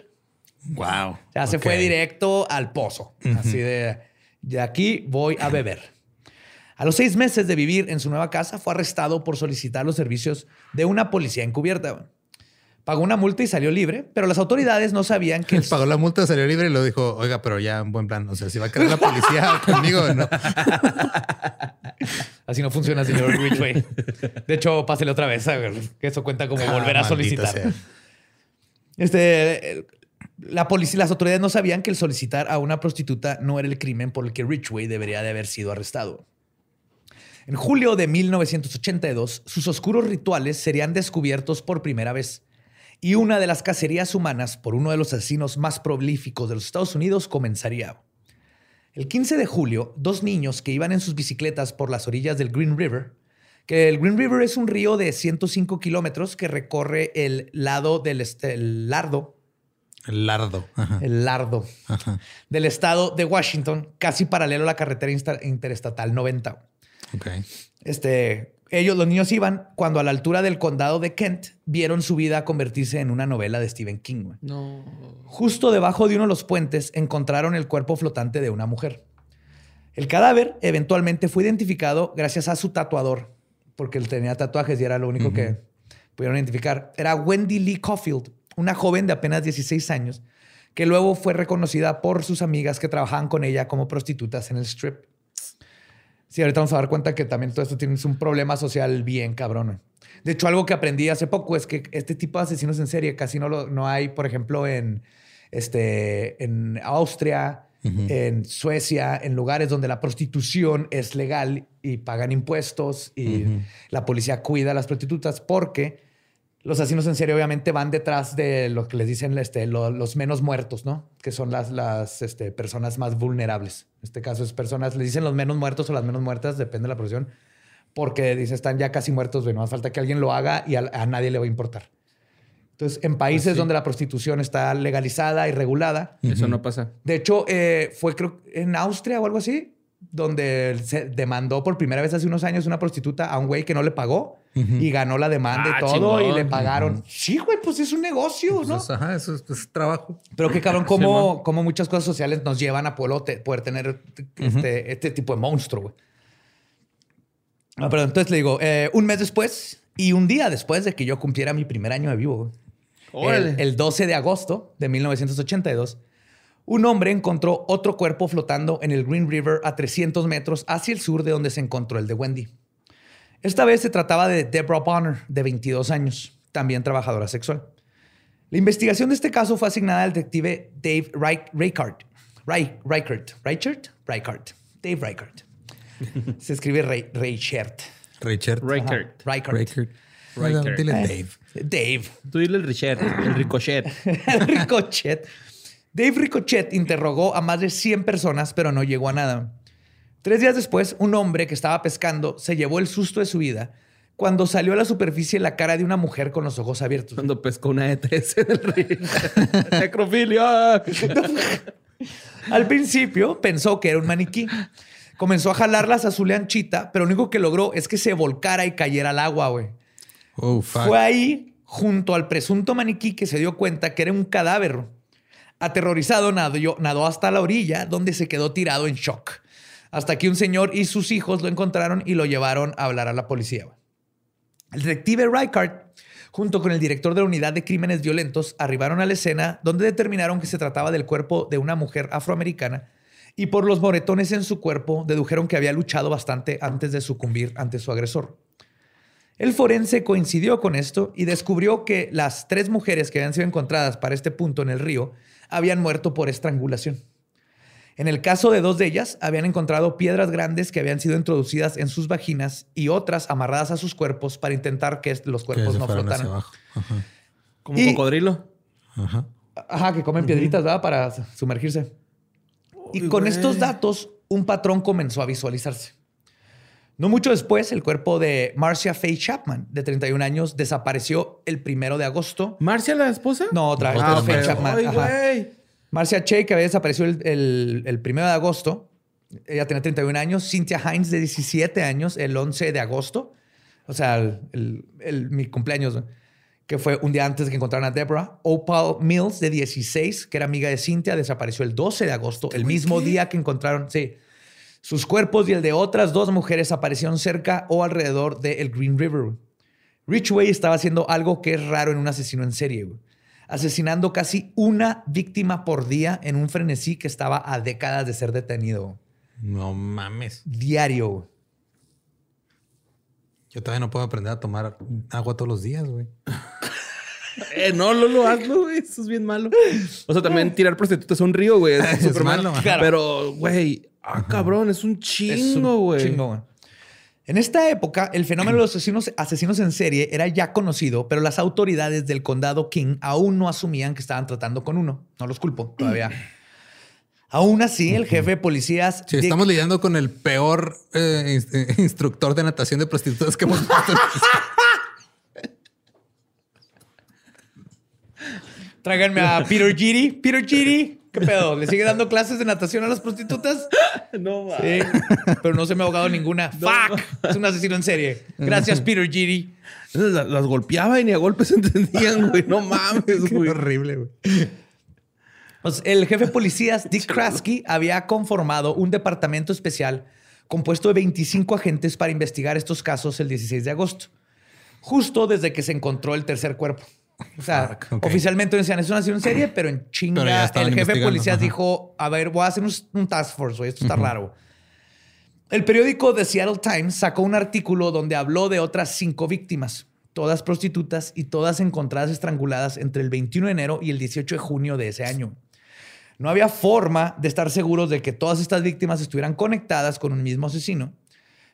Wow. O sea, se fue directo al pozo. Así de, de aquí voy a beber. A los seis meses de vivir en su nueva casa, fue arrestado por solicitar los servicios de una policía encubierta. Pagó una multa y salió libre, pero las autoridades no sabían que... Pagó la multa, salió libre y lo dijo, oiga, pero ya en buen plan. O sea, si va a quedar la policía conmigo, no. Así no funciona, señor Ridgway. De hecho, pásele otra vez, a ver, que eso cuenta como volver a Ah, solicitar. sea. Este, la policía, las autoridades no sabían que el solicitar a una prostituta no era el crimen por el que Ridgway debería de haber sido arrestado. En julio de 1982, sus oscuros rituales serían descubiertos por primera vez y una de las cacerías humanas por uno de los asesinos más prolíficos de los Estados Unidos comenzaría. El 15 de julio, dos niños que iban en sus bicicletas por las orillas del Green River, que el Green River es un río de 105 kilómetros que recorre el lado del este- el lardo, El lardo. Ajá. el lardo del estado de Washington, casi paralelo a la carretera interestatal 90. Ok. Este, ellos, los niños iban cuando a la altura del condado de Kent vieron su vida convertirse en una novela de Stephen King. güey. No. Justo debajo de uno de los puentes encontraron el cuerpo flotante de una mujer. El cadáver eventualmente fue identificado gracias a su tatuador, porque él tenía tatuajes y era lo único que pudieron identificar. Era Wendy Lee Caulfield, una joven de apenas 16 años, que luego fue reconocida por sus amigas que trabajaban con ella como prostitutas en el strip. Sí, ahorita vamos a dar cuenta que también todo esto tiene un problema social bien cabrón. De hecho, algo que aprendí hace poco es que este tipo de asesinos en serie casi no, lo, no hay, por ejemplo, en, este, en Austria, en Suecia, en lugares donde la prostitución es legal y pagan impuestos y la policía cuida a las prostitutas porque los asesinos en serie obviamente van detrás de lo que les dicen este, lo- los menos muertos, ¿no? Que son las, las este, personas más vulnerables. En este caso es personas, les dicen los menos muertos o las menos muertas, depende de la profesión, porque dice están ya casi muertos, no hace falta que alguien lo haga y a, a nadie le va a importar. Entonces, en países donde la prostitución está legalizada y regulada, Eso no pasa. de hecho, eh, fue creo en Austria o algo así, donde se demandó por primera vez hace unos años una prostituta a un güey que no le pagó y ganó la demanda Ah, y todo y le pagaron. Sí, güey, pues es un negocio, ¿no? Pues, ajá, eso es, es trabajo. Pero qué cabrón, cómo, cómo muchas cosas sociales nos llevan a poder, te- poder tener este, este tipo de monstruo, güey. Ah, perdón, entonces le digo, eh, un mes después y un día después de que yo cumpliera mi primer año de vivo, güey, el, el 12 de agosto de 1982, un hombre encontró otro cuerpo flotando en el Green River a 300 metros hacia el sur de donde se encontró el de Wendy. Esta vez se trataba de Deborah Bonner, de 22 años, también trabajadora sexual. La investigación de este caso fue asignada al detective Dave Reich- Reichert. Reich- Reichert. Reichert? Reichert. Dave Reichert. Se escribe Rei- Reichert. Reichert. Reichert. Riker. Dile Eh. Dave. Dave. Tú dile el Richard, el ricochet. Ricochet. Dave Ricochet interrogó a más de 100 personas, pero no llegó a nada. Tres días después, un hombre que estaba pescando se llevó el susto de su vida cuando salió a la superficie la cara de una mujer con los ojos abiertos. Cuando pescó una E3 en el río. Necrofilia. Al principio pensó que era un maniquí. Comenzó a jalarlas a su leanchita, pero lo único que logró es que se volcara y cayera al agua, güey. Oh. Fue ahí, junto al presunto maniquí, que se dio cuenta que era un cadáver. Aterrorizado, nadó, nadó hasta la orilla, donde se quedó tirado en shock. Hasta que un señor y sus hijos lo encontraron y lo llevaron a hablar a la policía. El detective Reichard junto con el director de la unidad de crímenes violentos, arribaron a la escena donde determinaron que se trataba del cuerpo de una mujer afroamericana y por los moretones en su cuerpo dedujeron que había luchado bastante antes de sucumbir ante su agresor. El forense coincidió con esto y descubrió que las tres mujeres que habían sido encontradas para este punto en el río habían muerto por estrangulación. En el caso de dos de ellas, habían encontrado piedras grandes que habían sido introducidas en sus vaginas y otras amarradas a sus cuerpos para intentar que los cuerpos no flotaran. Como Y- cocodrilo. Ajá. Ajá, que comen piedritas, ¿verdad? Para sumergirse. Y Uy, con güey. estos datos, un patrón comenzó a visualizarse. No mucho después, el cuerpo de Marcia Faye Chapman, de 31 años, desapareció el primero de agosto. ¿Marcia la esposa? No, otra vez, Ah, Faye ok. Chapman. Ay, ajá. güey. Marcia Che, que había desaparecido el, el, el primero de agosto. Ella tenía 31 años. Cynthia Hines, de 17 años, el 11 de agosto. O sea, el, el- el- mi cumpleaños, que fue un día antes de que encontraran a Deborah. Opal Mills, de 16, que era amiga de Cynthia, desapareció el 12 de agosto, el mismo día que encontraron, sí. Sus cuerpos y el de otras dos mujeres aparecieron cerca o alrededor del Green River. Ridgway estaba haciendo algo que es raro en un asesino en serie, güey. asesinando casi una víctima por día en un frenesí que estaba a décadas de ser detenido. No mames. Diario. güey. Yo todavía no puedo aprender a tomar agua todos los días, güey. Eh, no, Lolo, hazlo, güey. Eso es bien malo. O sea, también tirar prostitutas a un río, güey. Es Es súper malo. malo, ajá. Claro. Pero, güey, ah, cabrón, es un chingo, güey. chingo, güey. En esta época, el fenómeno de los asesinos, asesinos en serie era ya conocido, pero las autoridades del condado King aún no asumían que estaban tratando con uno. No los culpo todavía. Aún así, el jefe de policías. Sí, estamos lidiando con el peor eh, instructor de natación de prostitutas que hemos visto. Tráiganme a Peter Giri. Peter Giri. ¿Qué pedo? ¿Le sigue dando clases de natación a las prostitutas? No, va. Sí, pero no se me ha ahogado ninguna. ¡Fuck! Es un asesino en serie. Gracias, Peter Giri. Las, las golpeaba y ni a golpes entendían, güey. No mames, güey. horrible, güey. Pues, el jefe de policías, Dick Krasky, había conformado un departamento especial compuesto de 25 agentes para investigar estos casos el 16 de agosto, justo desde que se encontró el tercer cuerpo. O sea, Fuck, ok. oficialmente decían, es una acción en serie, pero en chinga Pero el jefe de policías ajá. dijo, a ver, voy a hacer un, un task force, güey, esto está raro. El periódico The Seattle Times sacó un artículo donde habló de otras cinco víctimas, todas prostitutas y todas encontradas estranguladas entre el 21 de enero y el 18 de junio de ese año. No había forma de estar seguros de que todas estas víctimas estuvieran conectadas con un mismo asesino,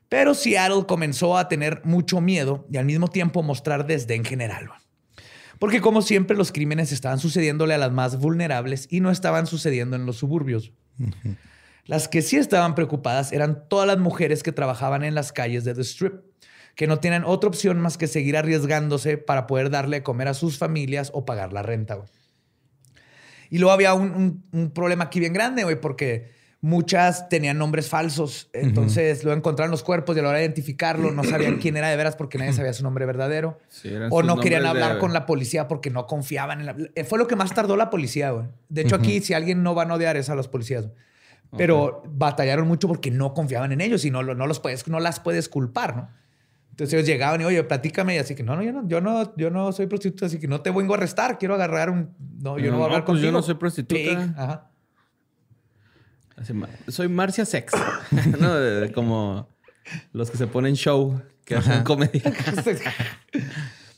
pero Seattle comenzó a tener mucho miedo y al mismo tiempo mostrar desdén general. Porque como siempre los crímenes estaban sucediéndole a las más vulnerables y no estaban sucediendo en los suburbios. Las que sí estaban preocupadas eran todas las mujeres que trabajaban en las calles de The Strip, que no tienen otra opción más que seguir arriesgándose para poder darle de comer a sus familias o pagar la renta. Y luego había un, un- un problema aquí bien grande, güey, porque muchas tenían nombres falsos. Entonces luego encontraron los cuerpos y a la hora de identificarlo no sabían quién era de veras porque nadie sabía su nombre verdadero. Sí, o no querían hablar de- con la policía porque no confiaban en la... eh, Fue lo que más tardó la policía, güey. De hecho, aquí si alguien no van a odiar es a los policías. güey. Pero batallaron mucho porque no confiaban en ellos y no, no, los puedes, no las puedes culpar, ¿no? Entonces ellos llegaban y, oye, platícame. Y así que, no, no, yo no, yo no, yo no soy prostituta, así que no te vengo a arrestar. Quiero agarrar un... No, yo no, No, voy a hablar pues contigo. yo no soy prostituta. Pig. Ajá. Soy Marcia Sex. no, de- de como los que se ponen show, que hacen comedia.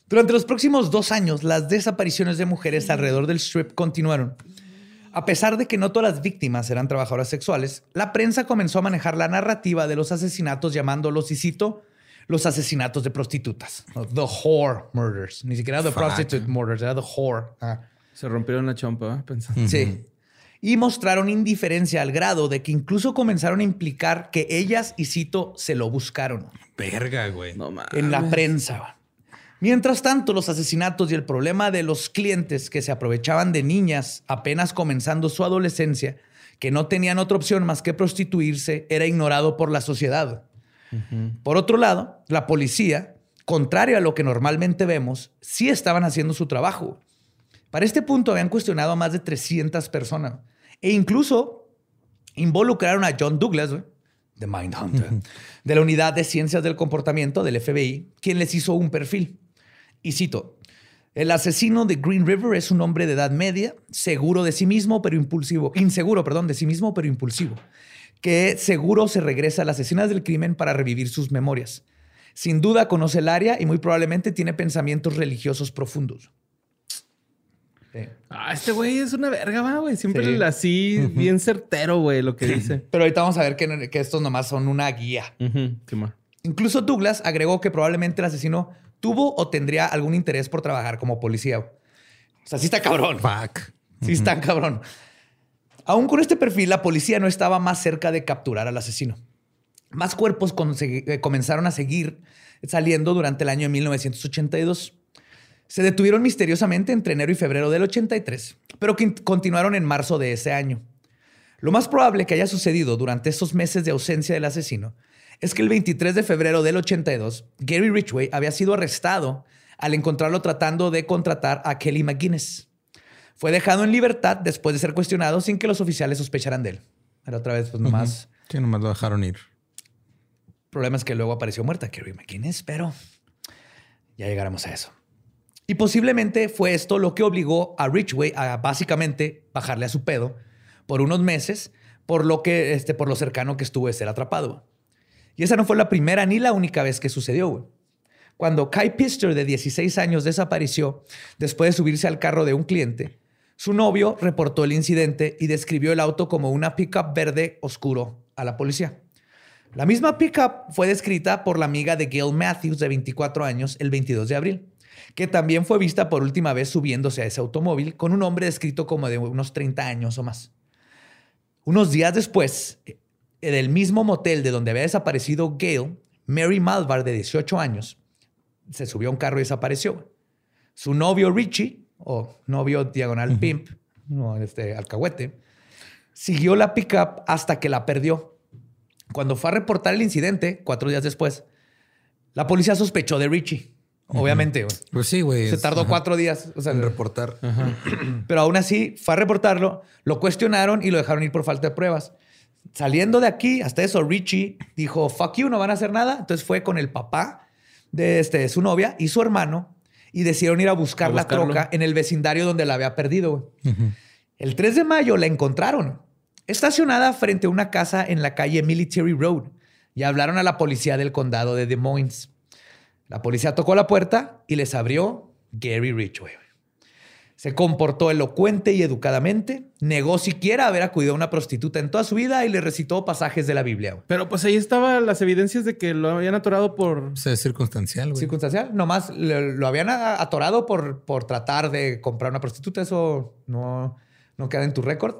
Durante los próximos dos años, las desapariciones de mujeres alrededor del strip continuaron. A pesar de que no todas las víctimas eran trabajadoras sexuales, la prensa comenzó a manejar la narrativa de los asesinatos llamándolos, y cito, los asesinatos de prostitutas. The whore murders. Ni siquiera the Fuck. prostitute murders, era the whore. Ah. Se rompieron la chompa, ¿eh? pensando. Sí. Y mostraron indiferencia al grado de que incluso comenzaron a implicar que ellas, y cito, se lo buscaron Verga, güey. No mames. en la prensa. Mientras tanto, los asesinatos y el problema de los clientes que se aprovechaban de niñas apenas comenzando su adolescencia, que no tenían otra opción más que prostituirse, era ignorado por la sociedad. Por otro lado, la policía, contrario a lo que normalmente vemos, sí estaban haciendo su trabajo. Para este punto habían cuestionado a más de 300 personas e incluso involucraron a John Douglas, güey, de Mindhunter, de la Unidad de Ciencias del Comportamiento del FBI, quien les hizo un perfil. Y cito, El asesino de Green River es un hombre de edad media, seguro de sí mismo, pero impulsivo. Inseguro, perdón, de sí mismo, pero impulsivo. Que seguro se regresa a las escenas del crimen para revivir sus memorias. Sin duda conoce el área y muy probablemente tiene pensamientos religiosos profundos. Sí. Ah, este güey es una verga, va, güey. Siempre Sí. así, bien certero, güey, lo que dice. Pero ahorita vamos a ver que, que estos nomás son una guía. Incluso Douglas agregó que probablemente el asesino tuvo o tendría algún interés por trabajar como policía. O sea, sí está cabrón. Fuck. Sí está cabrón. Aún con este perfil, la policía no estaba más cerca de capturar al asesino. Más cuerpos eh, comenzaron a seguir saliendo durante el año de 1982. Se detuvieron misteriosamente entre enero y febrero del 83, pero que continuaron en marzo de ese año. Lo más probable que haya sucedido durante esos meses de ausencia del asesino es que el 23 de febrero del 82, Gary Ridgway había sido arrestado al encontrarlo tratando de contratar a Kelly McGuinness. Fue dejado en libertad después de ser cuestionado sin que los oficiales sospecharan de él. Pero otra vez, pues nomás, Sí, nomás lo dejaron ir. problemas que luego apareció muerta Kelly McGuinness, pero ya llegaremos a eso. Y posiblemente fue esto lo que obligó a Ridgway a básicamente bajarle a su pedo por unos meses, por lo que, este, por lo cercano que estuvo de ser atrapado. Y esa no fue la primera ni la única vez que sucedió. Cuando Kai Pister, de 16 años, desapareció después de subirse al carro de un cliente, su novio reportó el incidente y describió el auto como una pickup verde oscuro a la policía. La misma pickup fue descrita por la amiga de Gail Matthews, de 24 años, el 22 de abril, que también fue vista por última vez subiéndose a ese automóvil con un hombre descrito como de unos 30 años o más. Unos días después, eh, del mismo motel de donde había desaparecido Gail, Mary Malvar, de 18 años, se subió a un carro y desapareció. Su novio Richie, o novio diagonal pimp, no, este alcahuete, siguió la pickup hasta que la perdió. Cuando fue a reportar el incidente, cuatro días después, la policía sospechó de Richie. Obviamente, güey. Pues sí, güey. se tardó ajá, cuatro días. O sea, en reportar. pero aún así fue a reportarlo, lo cuestionaron y lo dejaron ir por falta de pruebas. Saliendo de aquí, hasta eso, Richie dijo, fuck you, no van a hacer nada. Entonces fue con el papá de, este, de su novia y su hermano y decidieron ir a buscar A la troca en el vecindario donde la había perdido. güey. El 3 de mayo la encontraron, estacionada frente a una casa en la calle Military Road y hablaron a la policía del condado de Des Moines. La policía tocó la puerta y les abrió Gary Ridgway. Se comportó elocuente y educadamente, negó siquiera haber acudido a una prostituta en toda su vida y le recitó pasajes de la Biblia. güey. Pero pues ahí estaban las evidencias de que lo habían atorado por. Es circunstancial, güey. Circunstancial, nomás le- lo habían atorado por, por tratar de comprar una prostituta, eso no, no queda en tu récord.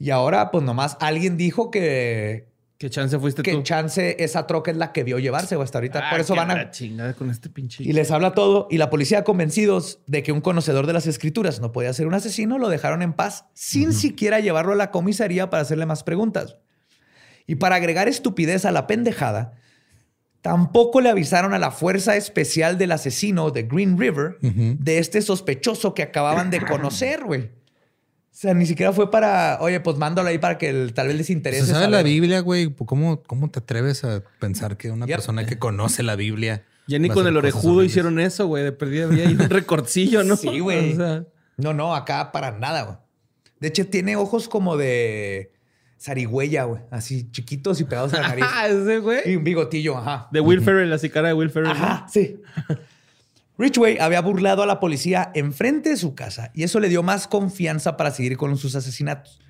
Y ahora, pues nomás alguien dijo que, ¿Qué chance fuiste que tú? chance esa troca es la que vio llevarse, o hasta ahorita. Ah, por eso van a, chingada con este pinche. Y les habla todo. Y la policía, convencidos de que un conocedor de las escrituras no podía ser un asesino, lo dejaron en paz sin siquiera llevarlo a la comisaría para hacerle más preguntas. Y para agregar estupidez a la pendejada, tampoco le avisaron a la fuerza especial del asesino de Green River de este sospechoso que acababan de conocer, güey. O sea, ni siquiera fue para, oye, pues mándalo ahí para que el- tal vez les interese. Se sabe la saber". Biblia, güey. Pues, ¿Cómo, ¿Cómo te atreves a pensar que una Yep. persona que conoce la Biblia. Ya ni con el orejudo hicieron eso, güey. De perdida había ahí un recorcillo, ¿no? Sí, güey. O sea, No, no, acá para nada, güey. De hecho, tiene ojos como de zarigüeya, güey. Así chiquitos y pegados a la nariz. ah, ese y güey. un bigotillo, ajá. De Will Ferrell, así cara de Will Ferrell. ¿no? Ajá, sí. Richway había burlado a la policía enfrente de su casa y eso le dio más confianza para seguir con sus asesinatos.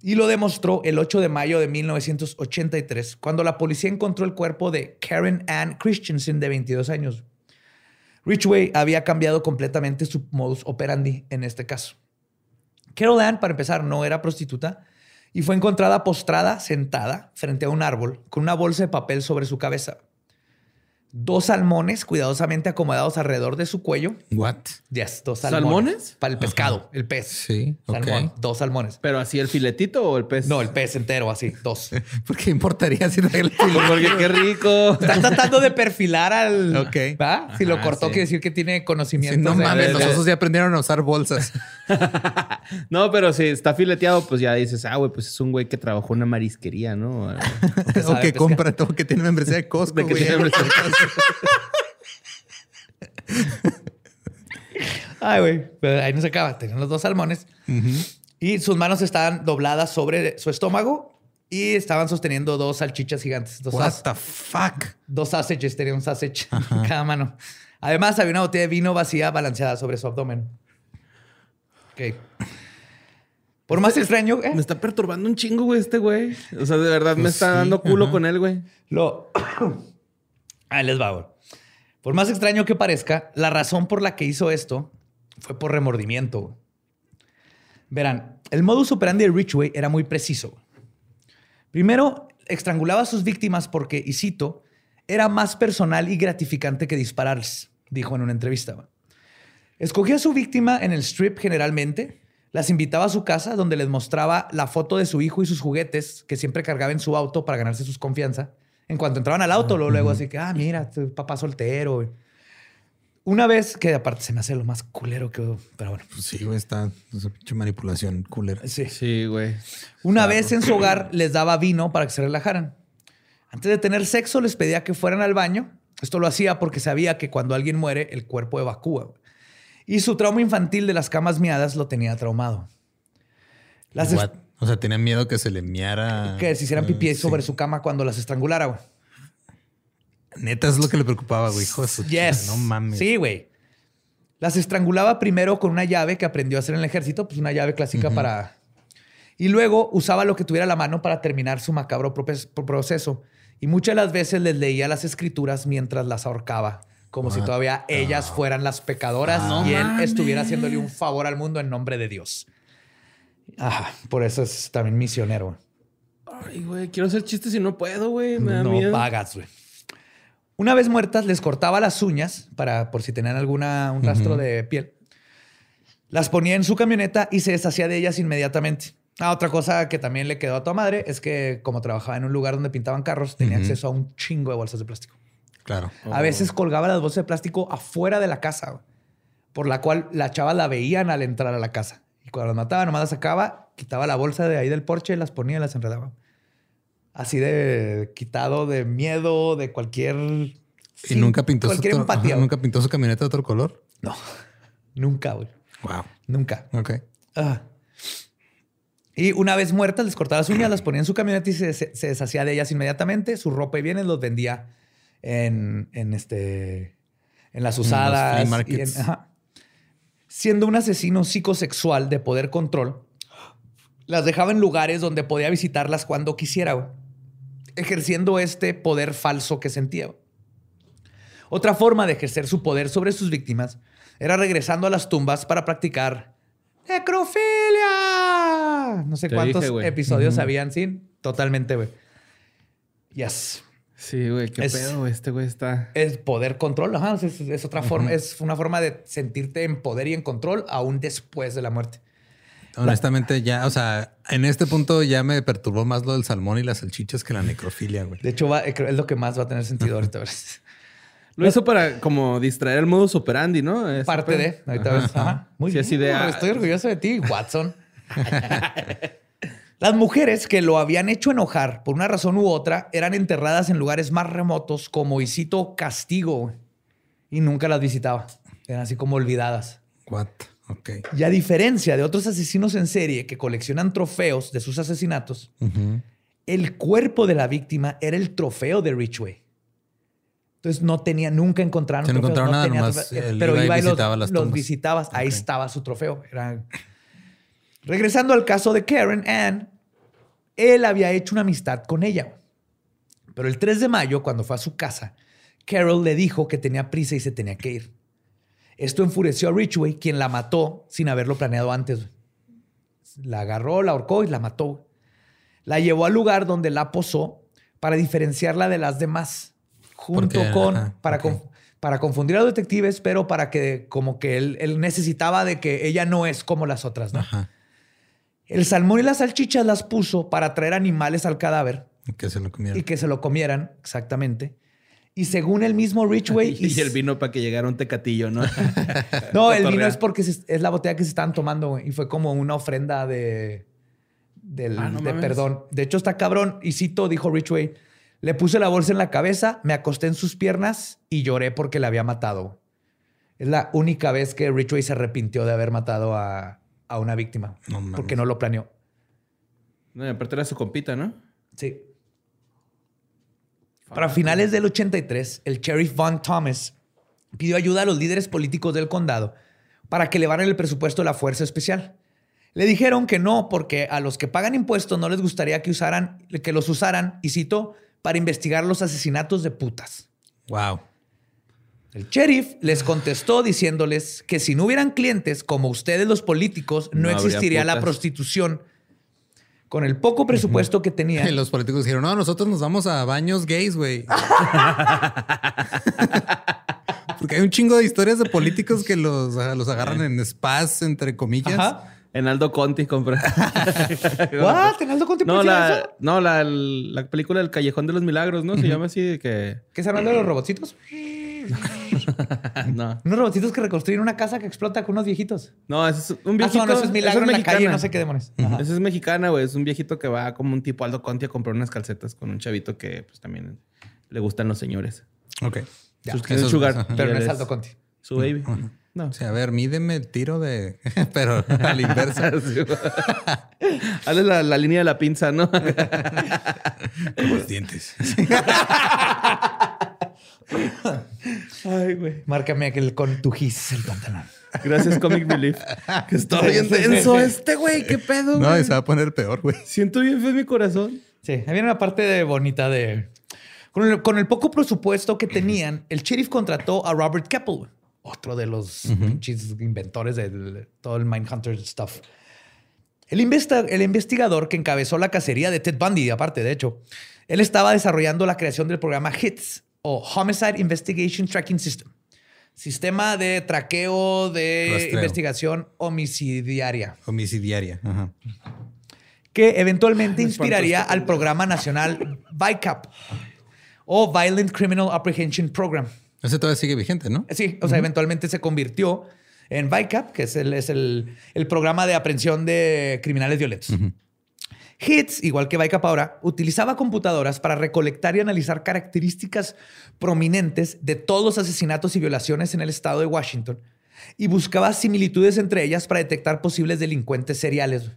Y lo demostró el 8 de mayo de 1983, cuando la policía encontró el cuerpo de Karen Ann Christensen, de 22 años. Richway había cambiado completamente su modus operandi en este caso. Carol Ann, para empezar, no era prostituta y fue encontrada postrada, sentada, frente a un árbol, con una bolsa de papel sobre su cabeza. Dos salmones cuidadosamente acomodados alrededor de su cuello. What? Yes, dos salmones. ¿Salmones? Para el pescado, el pez. Sí, ok. Salmón, dos salmones. Pero así el filetito o el pez. No, el pez entero, así, dos. ¿Por qué importaría si trae el Porque qué rico. Está tratando de perfilar al. Ok. ¿Va? Si lo Ajá, cortó, sí. quiere decir que tiene Sí, conocimiento. no de- mames, de- los de- osos ya aprendieron a usar bolsas. No, pero si está fileteado, pues ya dices, ah, güey, pues es un güey que trabajó en una marisquería, ¿no? o que compra todo, que tiene membresía de Costco, De que güey. tiene membresía. Ay, güey. Pero ahí no se acaba. Tenían los dos salmones. Y sus manos estaban dobladas sobre su estómago y estaban sosteniendo dos salchichas gigantes. Dos, What the fuck? dos sausages, tenía un sausage en cada mano. Además, había una botella de vino vacía balanceada sobre su abdomen. Ok. Por más extraño, ¿eh? Me está perturbando un chingo, güey, este güey. O sea, de verdad me Pues está sí, dando culo con él, güey. Lo. Ahí les va. Por más extraño que parezca, la razón por la que hizo esto fue por remordimiento. Verán, el modus operandi de Ridgway era muy preciso. Primero, estrangulaba a sus víctimas porque, y cito, era más personal y gratificante que dispararles, dijo en una entrevista. Escogía a su víctima en el strip generalmente, las invitaba a su casa donde les mostraba la foto de su hijo y sus juguetes que siempre cargaba en su auto para ganarse sus confianza. En cuanto entraban al auto, luego, luego así que, ah, mira, tu papá soltero. Una vez que aparte se me hace lo más culero que... Pero bueno, Pues sí, güey, está esa pinche manipulación culera. sí. Sí, güey. Una vez en su hogar les daba vino para que se relajaran. Antes de tener sexo les pedía que fueran al baño. Esto lo hacía porque sabía que cuando alguien muere el cuerpo evacúa. Y su trauma infantil de las camas miadas lo tenía traumado. Las? O sea, tenía miedo que se le miara. que se hicieran pipí sí. sobre su cama cuando las estrangulara. güey. Neta, es lo que le preocupaba, güey. Hijo de su Yes. chingada, No mames. Sí, güey. Las estrangulaba primero con una llave que aprendió a hacer en el ejército, pues una llave clásica para... Y luego usaba lo que tuviera a la mano para terminar su macabro proceso. Y muchas de las veces les leía las escrituras mientras las ahorcaba, como si todavía ellas fueran las pecadoras No y él mames. estuviera haciéndole un favor al mundo en nombre de Dios. Ajá, por eso es también misionero. Ay, güey, quiero hacer chistes y no puedo, güey. Me da no miedo. pagas, güey. Una vez muertas, les cortaba las uñas para por si tenían alguna un rastro de piel. Las ponía en su camioneta y se deshacía de ellas inmediatamente. Ah, otra cosa que también le quedó a tu madre es que como trabajaba en un lugar donde pintaban carros, tenía acceso a un chingo de bolsas de plástico. Claro. A veces colgaba las bolsas de plástico afuera de la casa, por la cual las chavas la veían al entrar a la casa. Y cuando las mataba, nomás las sacaba, quitaba la bolsa de ahí del porche, las ponía y las enredaba. Así de quitado de miedo, de cualquier... ¿Y nunca pintó, su cualquier otro- empatía. ajá, nunca pintó su camioneta de otro color? No, nunca, güey. Wow. Nunca. Ok. Ah. Y una vez muertas, les cortaba las uñas, las ponía en su camioneta y se, se- deshacía de ellas inmediatamente. Su ropa y bienes los vendía en, en este, en las los usadas. y en- ajá. Siendo un asesino psicosexual de poder control, las dejaba en lugares donde podía visitarlas cuando quisiera, güey, ejerciendo este poder falso que sentía. güey. Otra forma de ejercer su poder sobre sus víctimas era regresando a las tumbas para practicar necrofilia. No sé Te cuántos dije, episodios habían, sí. Totalmente, güey. Yes. Sí, güey, qué Es- pedo. Este güey está. Es poder control, ajá. Es, es otra forma, es una forma de sentirte en poder y en control aún después de la muerte. Honestamente, ya, o sea, en este punto ya me perturbó más lo del salmón y las salchichas que la necrofilia, güey. De hecho, va- creo- es lo que más va a tener sentido ahorita. ¿verdad? Lo hizo para como distraer el modus operandi, ¿no? Ese Parte de. Ahorita ves. Ajá. Muy Sí, bien. Jorge, ah, Estoy orgulloso de ti, Watson. Las mujeres que lo habían hecho enojar por una razón u otra eran enterradas en lugares más remotos como, y cito, castigo. Y nunca las visitaba. Eran así como olvidadas. What? Ok. Y a diferencia de otros asesinos en serie que coleccionan trofeos de sus asesinatos, el cuerpo de la víctima era el trofeo de Ridgway. Entonces no tenía, nunca encontraron no trofeos, encontraron nada, tenía nomás trofeos, eh, pero iba y los, visitaba las los tumbas. visitabas, ahí estaba su trofeo. Era- Regresando al caso de Karen Ann, él había hecho una amistad con ella. Pero el 3 de mayo, cuando fue a su casa, Carol le dijo que tenía prisa y se tenía que ir. Esto enfureció a Ridgway, quien la mató sin haberlo planeado antes. La agarró, la ahorcó y la mató. La llevó al lugar donde la posó para diferenciarla de las demás, junto Porque, con, ajá, para, con- para confundir a los detectives, pero para que como que él, él necesitaba de que ella no es como las otras, ¿no? Ajá. El salmón y las salchichas las puso para traer animales al cadáver Que se lo comieron. y que se lo comieran, exactamente. Y según el mismo Ridgway... Y el vino para que llegara un tecatillo, ¿no? No, el vino es porque se- es la botella que se estaban tomando, güey. Y fue como una ofrenda de, del, Ah, no de perdón. De hecho, está cabrón. Y cito, dijo Richway, le puse la bolsa en la cabeza, me acosté en sus piernas y lloré porque la había matado. Es la única vez que Ridgway se arrepintió de haber matado a, a una víctima. No porque no lo planeó. No, y aparte era su compita, ¿no? Sí. Para finales del 83, el sheriff Von Thomas pidió ayuda a los líderes políticos del condado para que elevaran el presupuesto de la Fuerza Especial. Le dijeron que no, porque a los que pagan impuestos no les gustaría que, usaran, que los usaran, y cito, para investigar los asesinatos de putas. Wow. El sheriff les contestó diciéndoles que si no hubieran clientes como ustedes los políticos, no, existiría la prostitución. Con el poco presupuesto que Y tenían. los políticos dijeron, no, nosotros nos vamos a baños gays, güey. Porque hay un chingo de historias de políticos que los, los agarran en spas, entre comillas. Ajá. En Aldo Conti compré. ¿What? ¿En Aldo Conti No, la, eso? no la, la película del Callejón de los Milagros, ¿no? Se llama así de que... ¿Qué se habla de los robotcitos? No. Unos robotcitos que reconstruyen una casa que explota con unos viejitos. No, ese es un Ah, viejito. no, no, eso es milagro en la mexicana. calle, no sé qué demonios. Ajá. Esa es mexicana, güey. Es un viejito que va como un tipo Aldo Conti a comprar unas calcetas con un chavito que pues también le gustan los señores. Ok. Sus eso sugar. Pero no él es Aldo Conti. Su baby. No. O sea, a ver, mídeme el tiro de... Pero a la inversa. Hazle la, la línea de la pinza, ¿no? con los dientes. Ay, güey. Márcame aquel con tu gis el pantalón. Gracias, Comic Relief. Que está bien denso este, güey. ¿Qué pedo, No, y se va a poner peor, güey. Siento bien feo en mi corazón. Sí, ahí viene una parte de- bonita de... Con el, con el poco presupuesto que tenían, el sheriff contrató a Robert Keppel, otro de los pinches inventores de todo el Mindhunter stuff. El, investa- el investigador que encabezó la cacería de Ted Bundy, aparte, de hecho, él estaba desarrollando la creación del programa HITS o Homicide Investigation Tracking System. Sistema de traqueo de Rastreo. investigación homicidiaria Homicidiaria. Ajá. que eventualmente inspiraría al programa nacional VICAP o Violent Criminal Apprehension Program. Ese todavía sigue vigente, ¿no? Sí, o sea, eventualmente se convirtió en VICAP, que es el, es el, el programa de aprehensión de criminales violentos. HITS, igual que VICAP ahora, utilizaba computadoras para recolectar y analizar características prominentes de todos los asesinatos y violaciones en el estado de Washington y buscaba similitudes entre ellas para detectar posibles delincuentes seriales.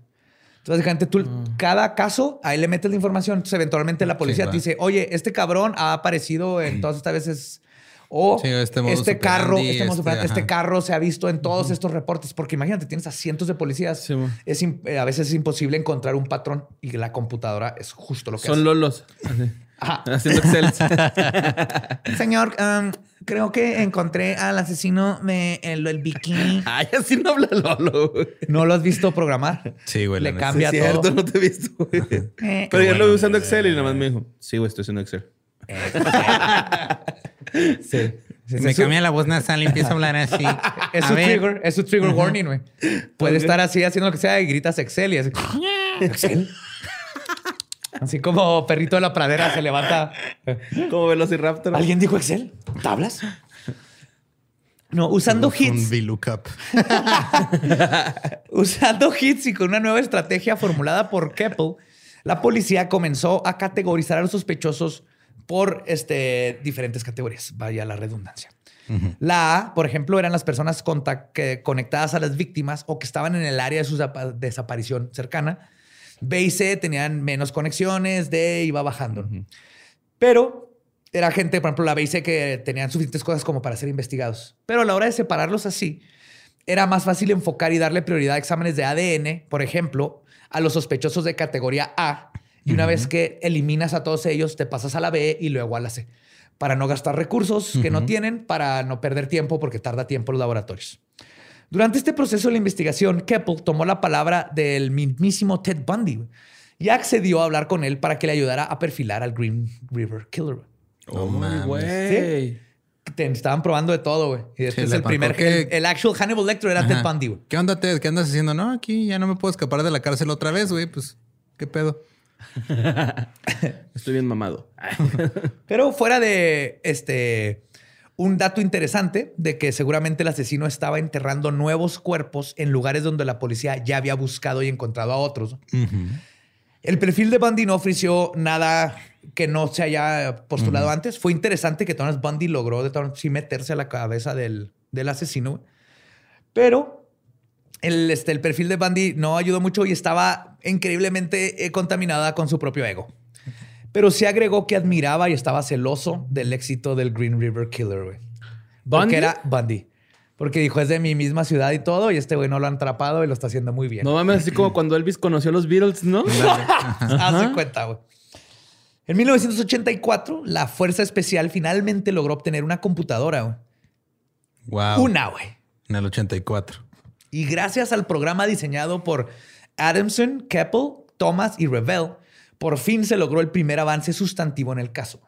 Entonces, básicamente, tú, cada caso, ahí le metes la información. Entonces, eventualmente la policía te dice, oye, este cabrón ha aparecido en todas estas veces. O Sí, este este carro, este, este, este carro se ha visto en todos estos reportes. Porque imagínate, tienes a cientos de policías. Sí, es eh, a veces es imposible encontrar un patrón y la computadora es justo lo que Son hace. lolos. Así. Ajá. Haciendo Excel. Señor, um, creo que encontré al asesino de el, el bikini. Ay, así no habla Lolo, güey. ¿No lo has visto programar? Sí, güey. Le cambia Sí, es cierto, todo. no te he visto, güey. Eh, Pero yo lo vi usando eh, Excel y nada más me dijo, sí, güey, estoy usando Excel. Sí. Sí, Me sí, cambia la voz nasal y empiezo a hablar así. Es A su ver. trigger, es su trigger warning, güey. Puede estar así haciendo lo que sea y gritas Excel y así. Excel. Así como perrito de la pradera se levanta. Como Velociraptor. ¿Alguien dijo Excel? ¿Tablas? No, usando Un hits. VLOOKUP. Usando hits y con una nueva estrategia formulada por Keppel, la policía comenzó a categorizar a los sospechosos por este, diferentes categorías. Vaya la redundancia. La A, por ejemplo, eran las personas que- conectadas a las víctimas o que estaban en el área de su desaparición cercana. B y C tenían menos conexiones, D iba bajando. Pero era gente, por ejemplo, la B y C que tenían suficientes cosas como para ser investigados. Pero a la hora de separarlos así, era más fácil enfocar y darle prioridad a exámenes de ADN, por ejemplo, a los sospechosos de categoría A. Y una vez que eliminas a todos ellos, te pasas a la B y luego a la C. Para no gastar recursos que no tienen, para no perder tiempo, porque tarda tiempo los laboratorios. Durante este proceso de la investigación, Keppel tomó la palabra del mismísimo Ted Bundy y accedió a hablar con él para que le ayudara a perfilar al Green River Killer. Oh, güey. Te estaban probando de todo, güey. Y este Sí, es el primer. que- El, el actual Hannibal Lecter era Ajá. Ted Bundy, güey. ¿Qué onda, Ted? ¿Qué andas haciendo? No, aquí ya no me puedo escapar de la cárcel otra vez, güey. Pues, ¿qué pedo? Estoy bien mamado. Pero fuera de este. Un dato interesante de que seguramente el asesino estaba enterrando nuevos cuerpos en lugares donde la policía ya había buscado y encontrado a otros. El perfil de Bundy no ofreció nada que no se haya postulado antes. Fue interesante que Thomas Bundy logró de todas- sí meterse a la cabeza del, del asesino. Pero el, este, el perfil de Bundy no ayudó mucho y estaba increíblemente eh, contaminada con su propio ego. Pero sí agregó que admiraba y estaba celoso del éxito del Green River Killer, güey. ¿Bundy? Porque era Bundy. Porque dijo, es de mi misma ciudad y todo, y este güey no lo han atrapado y lo está haciendo muy bien. No mames, así como cuando Elvis conoció a los Beatles, ¿no? Haz de cuenta, güey. En 1984, la Fuerza Especial finalmente logró obtener una computadora, güey. Wow. Una, güey. En el 84. Y gracias al programa diseñado por Adamson, Keppel, Thomas y Revell, por fin se logró el primer avance sustantivo en el caso.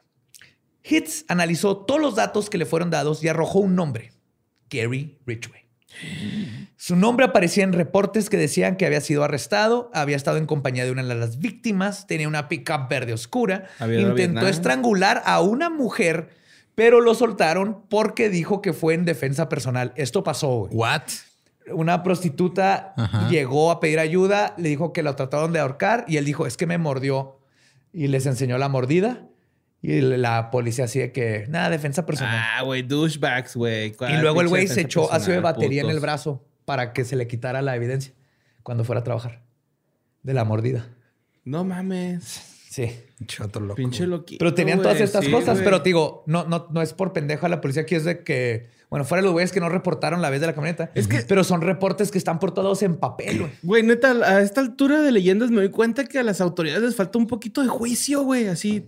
Hitz analizó todos los datos que le fueron dados y arrojó un nombre, Gary Ridgway. Su nombre aparecía en reportes que decían que había sido arrestado, había estado en compañía de una de las víctimas, tenía una pickup verde oscura, intentó estrangular a una mujer, pero lo soltaron porque dijo que fue en defensa personal. Esto pasó, güey What? Una prostituta Ajá. llegó a pedir ayuda, le dijo que lo trataron de ahorcar y él dijo, es que me mordió. Y les enseñó la mordida. Y la policía así de que, nada, defensa personal. Ah, güey, douchebags, güey. y luego el güey se echó ácido de batería en el brazo para que se le quitara la evidencia cuando fuera a trabajar. De la mordida. No mames. Sí. Choto loco. Pinche loquito. Pero tenían todas estas sí, cosas, pero te digo, no, no, no es por pendejo a la policía aquí, es de que, bueno, fuera los güeyes que no reportaron la vez de la camioneta. Es que, pero son reportes que están por todos en papel, güey. Güey, neta, a esta altura de leyendas me doy cuenta que a las autoridades les falta un poquito de juicio, güey. Así.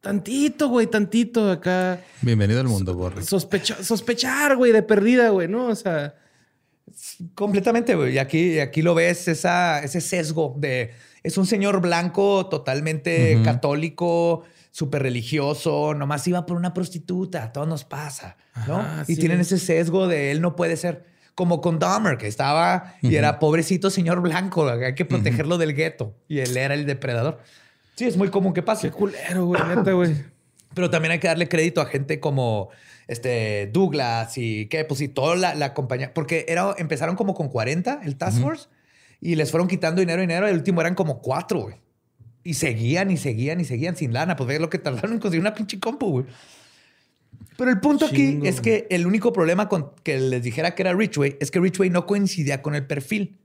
Tantito, güey, tantito acá. Bienvenido al mundo, Borre. Sospecha- sospechar, güey, de perdida, güey, ¿no? O sea. Completamente, güey. Y aquí, aquí lo ves, esa, ese sesgo de... Es un señor blanco totalmente católico, súper religioso, nomás iba por una prostituta, a todos nos pasa, ¿no? Ajá, y sí. tienen ese sesgo de él no puede ser como con Dahmer, que estaba y era pobrecito señor blanco, hay que protegerlo del gueto y él era el depredador. Sí, es muy común que pase. Qué culero, güey, neta, güey. Pero también hay que darle crédito a gente como este Douglas y que pues y toda la, la compañía, porque era, empezaron como con 40 el Task Force y les fueron quitando dinero, dinero. El último eran como cuatro, güey. Y seguían y seguían y seguían sin lana. Pues ve lo que tardaron en conseguir una pinche compu, güey. Pero el punto aquí es que el único problema con que les dijera que era Richway es que Richway no coincidía con el perfil.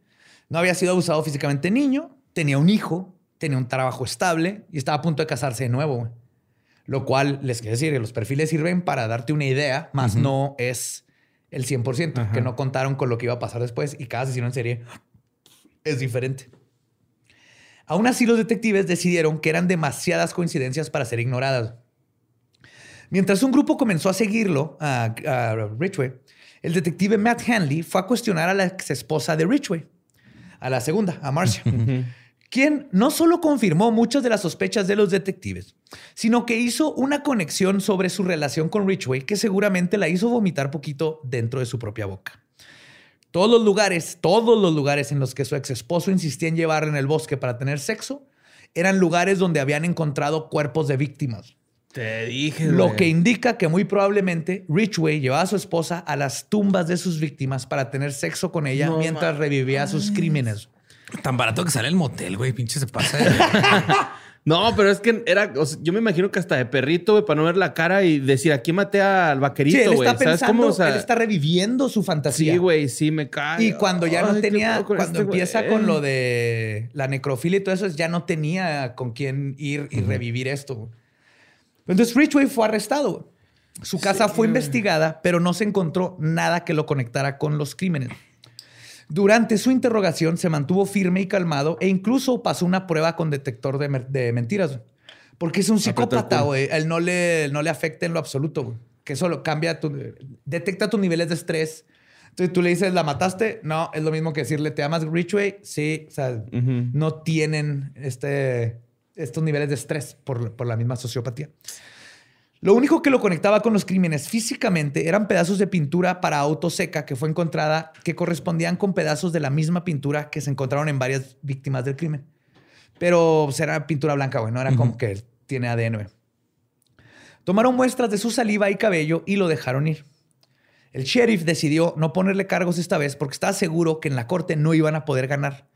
No había sido abusado físicamente niño, tenía un hijo, tenía un trabajo estable y estaba a punto de casarse de nuevo. güey. Lo cual les quiero decir que los perfiles sirven para darte una idea, más no es el 100%, Ajá. que no contaron con lo que iba a pasar después y cada asesino en serie es diferente. Aún así, los detectives decidieron que eran demasiadas coincidencias para ser ignoradas. Mientras un grupo comenzó a seguirlo, a, a Ridgway, el detective Matt Hanley fue a cuestionar a la ex esposa de Ridgway, a la segunda, a Marcia, quien no solo confirmó muchas de las sospechas de los detectives, sino que hizo una conexión sobre su relación con Ridgway que seguramente la hizo vomitar poquito dentro de su propia boca. Todos los lugares, todos los lugares en los que su ex esposo insistía en llevarla en el bosque para tener sexo, eran lugares donde habían encontrado cuerpos de víctimas. Te dije, Lo güey. que indica que muy probablemente Richway llevaba a su esposa a las tumbas de sus víctimas para tener sexo con ella No mientras revivía sus crímenes. Tan barato que sale el motel, güey. Pinche se pasa. No, pero es que era, o sea, yo me imagino que hasta de perrito, güey, para no ver la cara y decir, aquí maté al Sí, vaquerito, él güey. está ¿Sabes pensando, cómo? O sea, él está reviviendo su fantasía. sí, güey, sí me cae. Y cuando ya Ay, no tenía, cuando este güey. empieza con lo de la necrofilia y todo eso, ya no tenía con quién ir y revivir esto. Entonces Ridgway fue arrestado. Su casa fue investigada, pero no se encontró nada que lo conectara con los crímenes. Durante su interrogación se mantuvo firme y calmado e incluso pasó una prueba con detector de, mentiras. Porque es un psicópata, güey. Él no le, no le afecta en lo absoluto, güey. Que eso lo cambia, tu, detecta tus niveles de estrés. Entonces tú le dices, ¿la mataste? No, es lo mismo que decirle, ¿te amas Richway? Sí, o sea, no tienen este, estos niveles de estrés por, por la misma sociopatía. Lo único que lo conectaba con los crímenes físicamente eran pedazos de pintura para auto seca que fue encontrada que correspondían con pedazos de la misma pintura que se encontraron en varias víctimas del crimen. Pero pues, era pintura blanca, güey, no era como que tiene ADN. güey. Tomaron muestras de su saliva y cabello y lo dejaron ir. El sheriff decidió no ponerle cargos esta vez porque estaba seguro que en la corte no iban a poder ganar.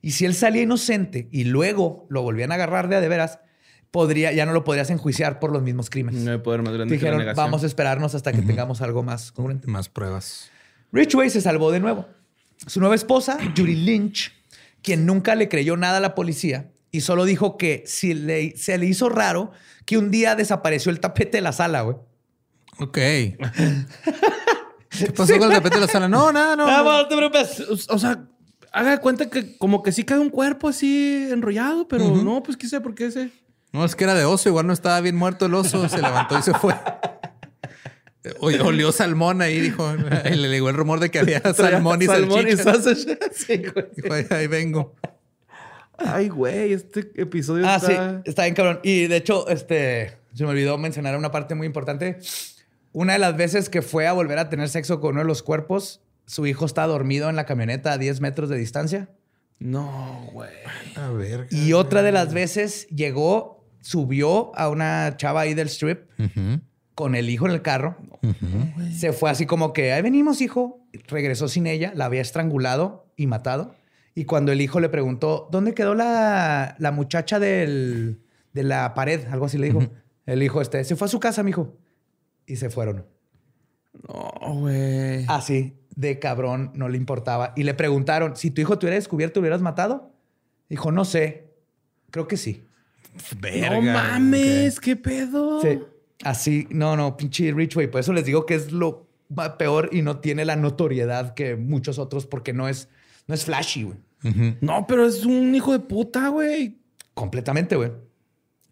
Y si él salía inocente y luego lo volvían a agarrar de a de veras, podría, ya no lo podrías enjuiciar por los mismos crímenes. No hay poder más grande que la Dijeron, vamos a esperarnos hasta que tengamos algo más congruente. Más pruebas. Ridgway se salvó de nuevo. Su nueva esposa, Judy Lynch, quien nunca le creyó nada a la policía y solo dijo que si le, se le hizo raro que un día desapareció el tapete de la sala, güey. Ok. ¿Qué pasó con el tapete de la sala? No, nada, no. Bueno, no te preocupes. O sea, haga de cuenta que como que sí cae un cuerpo así enrollado, pero no, pues quise por qué ese. No, es que era de oso. Igual no estaba bien muerto el oso. Se levantó y se fue. Olió salmón ahí, dijo. Y le llegó el rumor de que había salmón y Salmón y salchicha. salsa. Sí, güey. Dijo, "Ahí- ahí vengo. Ay, güey, este episodio Ah, sí, está... está bien cabrón. Y de hecho, este, se me olvidó mencionar una parte muy importante. Una de las veces que fue a volver a tener sexo con uno de los cuerpos, su hijo estaba dormido en la camioneta a 10 metros de distancia. No, güey. A ver. Y otra de las veces llegó, subió a una chava ahí del strip con el hijo en el carro. Se fue así como que, ahí venimos, hijo. Regresó sin ella, la había estrangulado y matado. Y cuando el hijo le preguntó, ¿dónde quedó la, la muchacha del, de la pared? Algo así le dijo. El hijo este, se fue a su casa, mijo. Y se fueron. No, güey. Así, de cabrón, no le importaba. Y le preguntaron, si tu hijo te hubiera descubierto, ¿lo hubieras matado? Dijo, no sé. Creo que sí. No mames, qué pedo. Sí. Así, no, no, pinche Richway. Por eso les digo que es lo peor y no tiene la notoriedad que muchos otros porque no es, no es flashy, güey. No, pero es un hijo de puta, güey. Completamente, güey.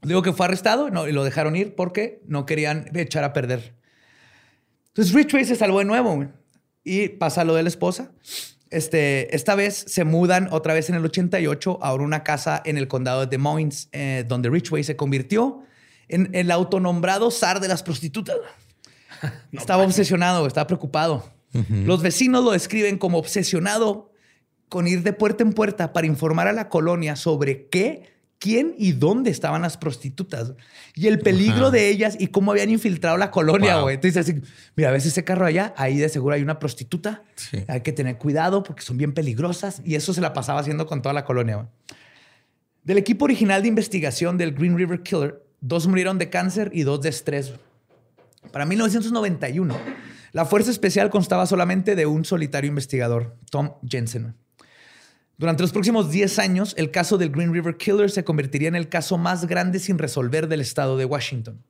Digo que fue arrestado no, y lo dejaron ir porque no querían echar a perder. Entonces Richway se salvó de nuevo, güey. Y pasa lo de la esposa. Este, esta vez se mudan otra vez en el 88 a una casa en el condado de Des Moines, eh, donde Richway se convirtió en el autonombrado zar de las prostitutas. estaba obsesionado, estaba preocupado. Los vecinos lo describen como obsesionado con ir de puerta en puerta para informar a la colonia sobre qué, quién y dónde estaban las prostitutas y el peligro Ajá. de ellas y cómo habían infiltrado la colonia, Wow. güey. Entonces, así, mira, ves ese carro allá, ahí de seguro hay una prostituta. Sí. Hay que tener cuidado porque son bien peligrosas y eso se la pasaba haciendo con toda la colonia. güey. Del equipo original de investigación del Green River Killer, dos murieron de cáncer y dos de estrés. Para 1991, la fuerza especial constaba solamente de un solitario investigador, Tom Jensen. Durante los próximos 10 años, el caso del Green River Killer se convertiría en el caso más grande sin resolver del estado de Washington.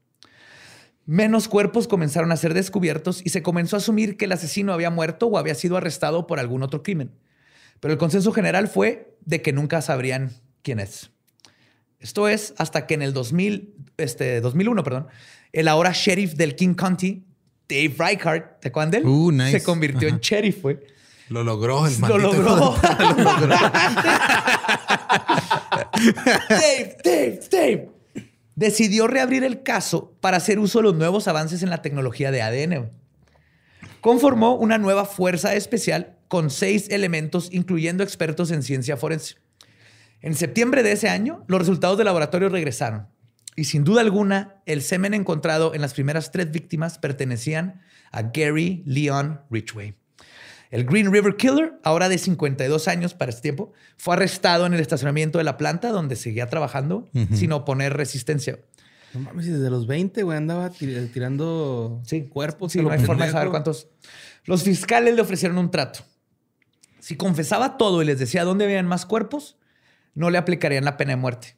Menos cuerpos comenzaron a ser descubiertos y se comenzó a asumir que el asesino había muerto o había sido arrestado por algún otro crimen. Pero el consenso general fue de que nunca sabrían quién es. Esto es hasta que en el 2000, este, 2001, perdón, el ahora sheriff del King County, Dave Reichardt, ¿te acuerdan de él? Uh, nice. Se convirtió en sheriff, güey. Lo logró el Lo maldito hijo logró. Lo logró. Dave, Dave, Dave. Decidió reabrir el caso para hacer uso de los nuevos avances en la tecnología de ADN. Conformó una nueva fuerza especial con seis elementos, incluyendo expertos en ciencia forense. En septiembre de ese año, los resultados del laboratorio regresaron. Y sin duda alguna, el semen encontrado en las primeras tres víctimas pertenecían a Gary Leon Ridgway. El Green River Killer, ahora de 52 años para este tiempo, fue arrestado en el estacionamiento de la planta donde seguía trabajando sin oponer resistencia. No mames, y desde los 20, güey, andaba tir- tirando Sí, cuerpos. Sí, no hay forma de saber cuántos. Los fiscales le ofrecieron un trato. Si confesaba todo y les decía dónde habían más cuerpos, no le aplicarían la pena de muerte.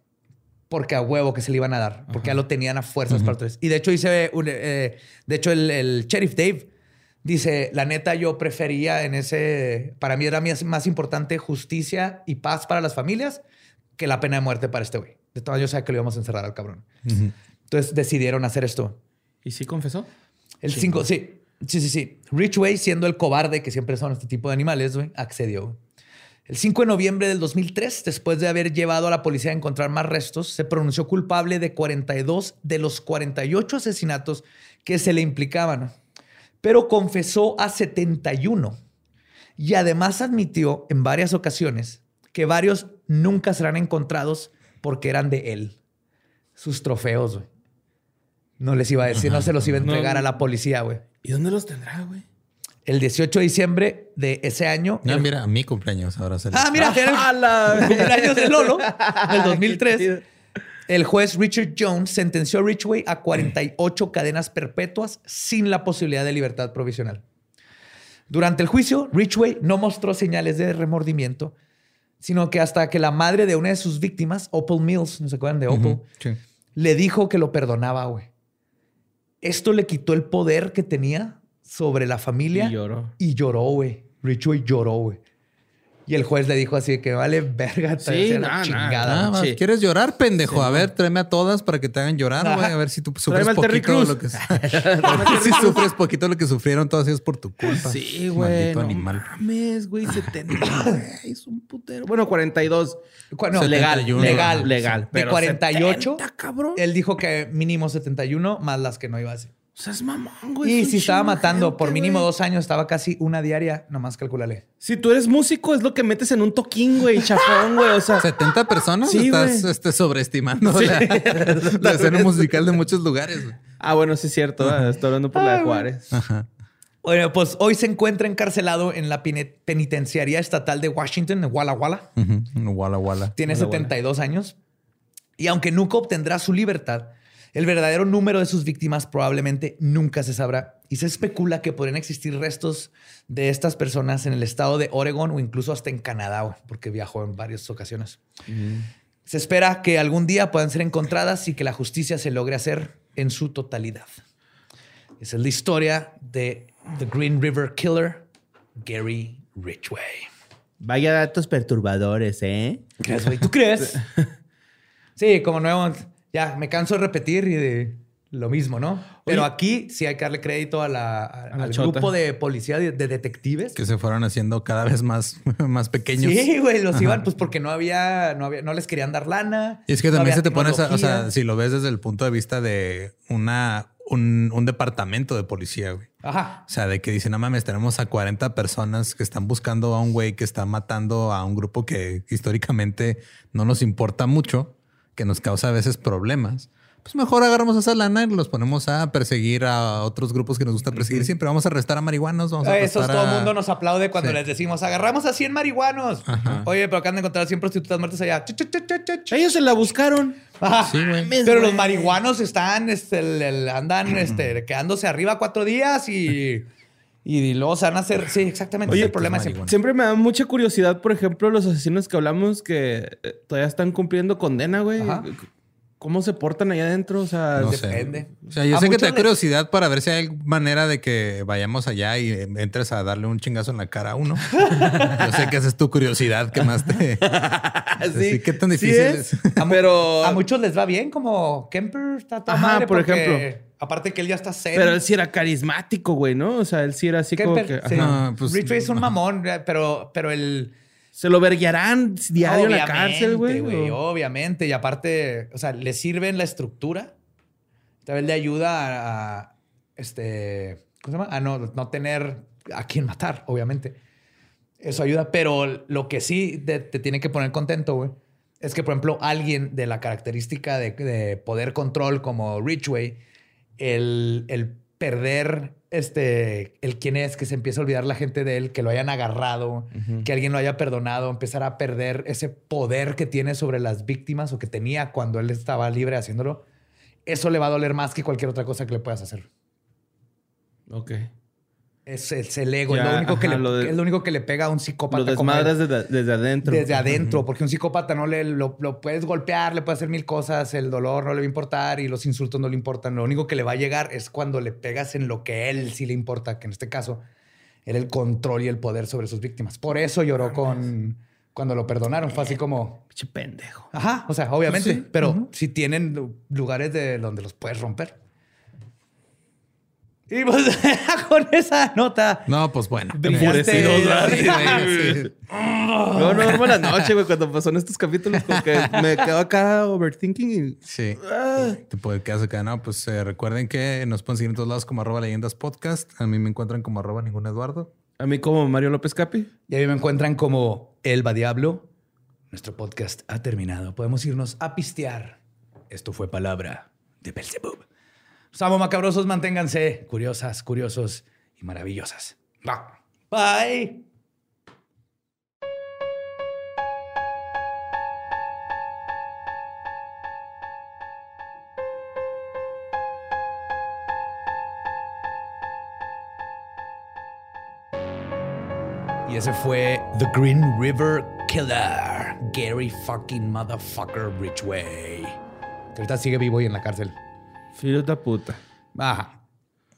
Porque a huevo que se le iban a dar. Porque ya lo tenían a fuerzas para tres. Y de hecho, dice, un, eh, de hecho, el, el sheriff Dave dice: La neta, yo prefería en ese. Para mí era más, importante justicia y paz para las familias que la pena de muerte para este güey. De todas, yo sabía que lo íbamos a encerrar al cabrón. Entonces decidieron hacer esto. ¿Y sí confesó? El 5, sí. Sí, sí, sí. Richway, siendo el cobarde que siempre son este tipo de animales, güey, accedió. El 5 de noviembre del 2003, después de haber llevado a la policía a encontrar más restos, se pronunció culpable de 42 de los 48 asesinatos que se le implicaban. Pero confesó a 71 y además admitió en varias ocasiones que varios nunca serán encontrados porque eran de él. Sus trofeos, güey. No les iba a decir, no se los iba a entregar No. a la policía, güey. ¿Y dónde los tendrá, güey? El 18 de diciembre de ese año. No, el- mira, mi cumpleaños ahora se Ah, mira, era el cumpleaños de Lolo, del 2003. El juez Richard Jones sentenció a Ridgway a 48 cadenas perpetuas sin la posibilidad de libertad provisional. Durante el juicio, Ridgway no mostró señales de remordimiento, sino que hasta que la madre de una de sus víctimas, Opal Mills, ¿no se acuerdan de Opal? Sí. Le dijo que lo perdonaba, güey. Esto le quitó el poder que tenía sobre la familia. Y lloró. Y lloró, güey. Ridgway lloró, güey. Y el juez le dijo así de que vale verga, te Sí, nah, la nah, chingada. Ah, va, Sí. ¿Quieres llorar, pendejo? a ver, tráeme a todas para que te hagan llorar, güey. Ajá. A ver si tú sufres Tráeme poquito lo que si sufres poquito lo que sufrieron todos ellos por tu culpa. Sí, güey. Maldito No animal. mames, güey. 70, güey. Es un putero. Bueno, 42. Cu- no, 71. legal. Legal. De pero 48. 70, cabrón. Él dijo que mínimo 71 más las que no iba a hacer. O sea, es mamón, güey. Y es si estaba matando gente, por mínimo güey. dos años, estaba casi una diaria, nomás calculale. Si tú eres músico, es lo que metes en un toquín, güey. Chafón, güey. O sea, 70 personas Sí, estás güey. este, sobreestimando la, la escena musical de muchos lugares. güey. Ah, bueno, sí es cierto. ah, Estoy hablando por la de Juárez. Ajá. Bueno, pues hoy se encuentra encarcelado en la penitenciaría estatal de Washington, en Walla Walla. Ujú. Wala Wala. Tiene Walla Walla. 72 años. Y aunque nunca obtendrá su libertad, el verdadero número de sus víctimas probablemente nunca se sabrá. Y se especula que podrían existir restos de estas personas en el estado de Oregon o incluso hasta en Canadá, porque viajó en varias ocasiones. Se espera que algún día puedan ser encontradas y que la justicia se logre hacer en su totalidad. Esa es la historia de The Green River Killer, Gary Ridgway. Vaya datos perturbadores, ¿eh? ¿Tú crees? Sí, como nuevo, ya me canso de repetir y de lo mismo, ¿no? Pero Oye. aquí sí hay que darle crédito a la, a- A la al chota. grupo de policía de, de detectives. Que se fueron haciendo cada vez más, más pequeños. Sí, güey, los Ajá. iban pues porque no había, no había, no les querían dar lana. Y es que también se te pones, o sea, si lo ves desde el punto de vista de una, un, un departamento de policía, güey. Ajá. O sea, de que dicen, no mames, tenemos a 40 personas que están buscando a un güey que está matando a un grupo que históricamente no nos importa mucho, que nos causa a veces problemas. Pues mejor agarramos esa lana y los ponemos a perseguir a otros grupos que nos gusta perseguir. Siempre vamos a arrestar a marihuanos, vamos a Eso todo el a- mundo nos aplaude cuando Sí. les decimos, agarramos a 100 marihuanos. Ajá. Oye, pero acaban de encontrar 100 prostitutas muertas allá. Ch, ch, ch, ch, ch, ch. Ellos se la buscaron. Ajá. Sí, güey. Pero los marihuanos están, este, el- el- andan este, quedándose arriba cuatro días y, y luego se van a hacer. Sí, exactamente. Oye, es el problema pues. Siempre me da mucha curiosidad, por ejemplo, los asesinos que hablamos que eh, todavía están cumpliendo condena, güey. Ajá. ¿Cómo se portan allá adentro? O sea, No de- sé. depende. O sea, yo A sé que te da les- curiosidad para ver si hay manera de que vayamos allá y eh, entres a darle un chingazo en la cara a uno. yo sé que esa es tu curiosidad que más te... Sí, ¿Qué tan sí difícil es. es? A, mu- Pero- a muchos les va bien, como Kemper está toda Ajá, madre por porque, ejemplo. Aparte que él ya está serio. pero él sí era carismático, güey, ¿no? O sea, él sí era así como que... sí. No, pues, Ridgway es un mamón, eh, pero, pero el. Se lo verguiarán diario en la Obviamente, cárcel, güey. o- Obviamente. Y aparte, o sea, le sirve en la estructura. Tal vez le ayuda a, a, este. ¿Cómo se llama? A no, no tener a quién matar, obviamente. Eso ayuda. Pero lo que sí te, te tiene que poner contento, güey, es que, por ejemplo, alguien de la característica de, de poder control como Ridgway, el, el perder este, el quién es, que se empieza a olvidar la gente de él, que lo hayan agarrado, que alguien lo haya perdonado, empezar a perder ese poder que tiene sobre las víctimas o que tenía cuando él estaba libre haciéndolo, eso le va a doler más que cualquier otra cosa que le puedas hacer. Ok. Es, es el ego, Ya, es, lo único que le, lo de- es lo único que le pega a un psicópata. Lo como desmadras desde, desde adentro. Desde adentro, porque un psicópata no le lo, lo puedes golpear, le puedes hacer mil cosas, el dolor no le va a importar y los insultos no le importan. Lo único que le va a llegar es cuando le pegas en lo que a él sí le importa, que en este caso era el control y el poder sobre sus víctimas. Por eso lloró con cuando lo perdonaron. Fue así como, Pinche pendejo. ajá, o sea, obviamente, Sí, pero ujú. si tienen lugares de donde los puedes romper. Y pues con esa nota. No, pues bueno. ¿verdad? Sí. No, no, buenas noches, güey. Cuando pasaron estos capítulos, como que me quedo acá overthinking y... Sí. Ah. Te puede quedar acá, ¿no? Pues eh, recuerden que nos pueden seguir en todos lados como arroba leyendas podcast. A mí me encuentran como arroba ningún Eduardo. A mí como Mario López Capi. Y ahí me encuentran como Elba Diablo. Nuestro podcast ha terminado. Podemos irnos a pistear. Esto fue palabra de Belzebub. Pues, Samo macabrosos, manténganse curiosas, curiosos y maravillosas. Bye. Y ese fue The Green River Killer, Gary fucking motherfucker Bridgeway. Que ahorita sigue vivo y en la cárcel. Filho da puta. Ajá.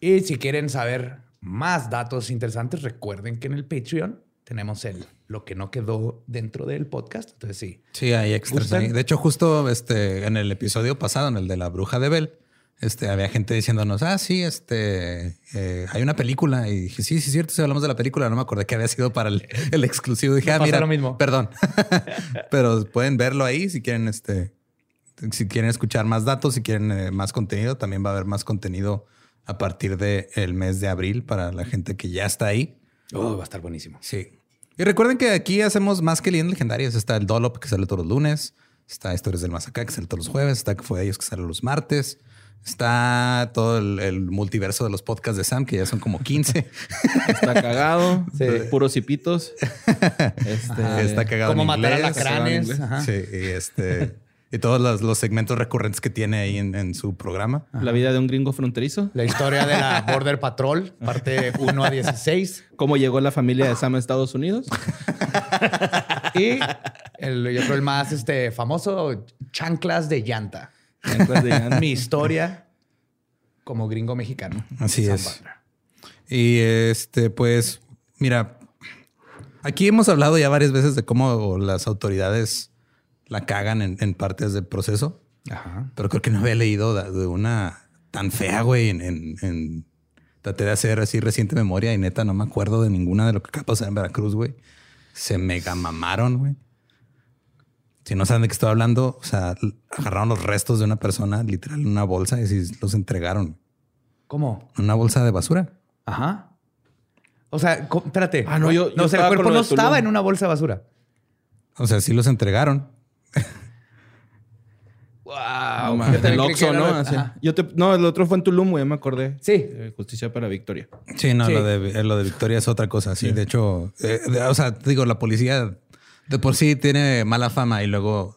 Y si quieren saber más datos interesantes, recuerden que en el Patreon tenemos el lo que no quedó dentro del podcast. Entonces sí. Sí, hay extras. De hecho, justo este, en el episodio pasado, en el de la bruja de Bell, este, había gente diciéndonos, ah, sí, este, eh, hay una película. Y dije, sí, sí, es cierto, si hablamos de la película, no me acordé que había sido para el, el exclusivo. Dije, ah, mira, lo mismo. perdón. Pero pueden verlo ahí si quieren, este, si quieren escuchar más datos, si quieren eh, más contenido, también va a haber más contenido a partir del mes de abril para la gente que ya está ahí. Oh, va a estar buenísimo. Sí. Y recuerden que aquí hacemos más que leyendas legendarias. Está el Dolop que sale todos los lunes. Está Historias del Mazacá que sale todos los jueves. Está que fue de ellos que sale los martes. Está todo el, el multiverso de los podcasts de Sam, que ya son como 15. Está cagado. Sí. Puros hipitos. Este, está cagado. Cómo en matar a lacranes. Sí, y este. Y todos los, los segmentos recurrentes que tiene ahí en, en su programa. La vida de un gringo fronterizo. La historia de la Border Patrol, parte 1 a 16. Cómo llegó la familia de Sam a Estados Unidos. Y el, yo creo el más este, famoso, Chanclas de Llanta. Chanclas de llanta. Mi historia como gringo mexicano. Así es. Y este, pues, mira, aquí hemos hablado ya varias veces de cómo las autoridades la cagan en, en partes del proceso, Ajá. pero creo que no había leído de, una tan fea, güey, en, en- en- Traté de hacer así reciente memoria y neta no me acuerdo de ninguna de lo que acaba de pasar en Veracruz, güey. Se mega mamaron, güey. Si no saben de qué estoy hablando, o sea, agarraron los restos de una persona literal en una bolsa y los entregaron. ¿Cómo? En una bolsa de basura. Ajá. O sea, espérate. Ah, no, yo- yo o sea, el cuerpo no estaba en una bolsa de basura. O sea, sí los entregaron. Wow. No, el Oxxo, ¿no? Así. Yo te, no, el otro fue en Tulum, güey, me acordé. Sí. Eh, Justicia para Victoria. Sí, no, Sí. Lo, de, eh, lo de Victoria es otra cosa. Sí, de hecho, eh, de- o sea, digo, la policía de por sí tiene mala fama y luego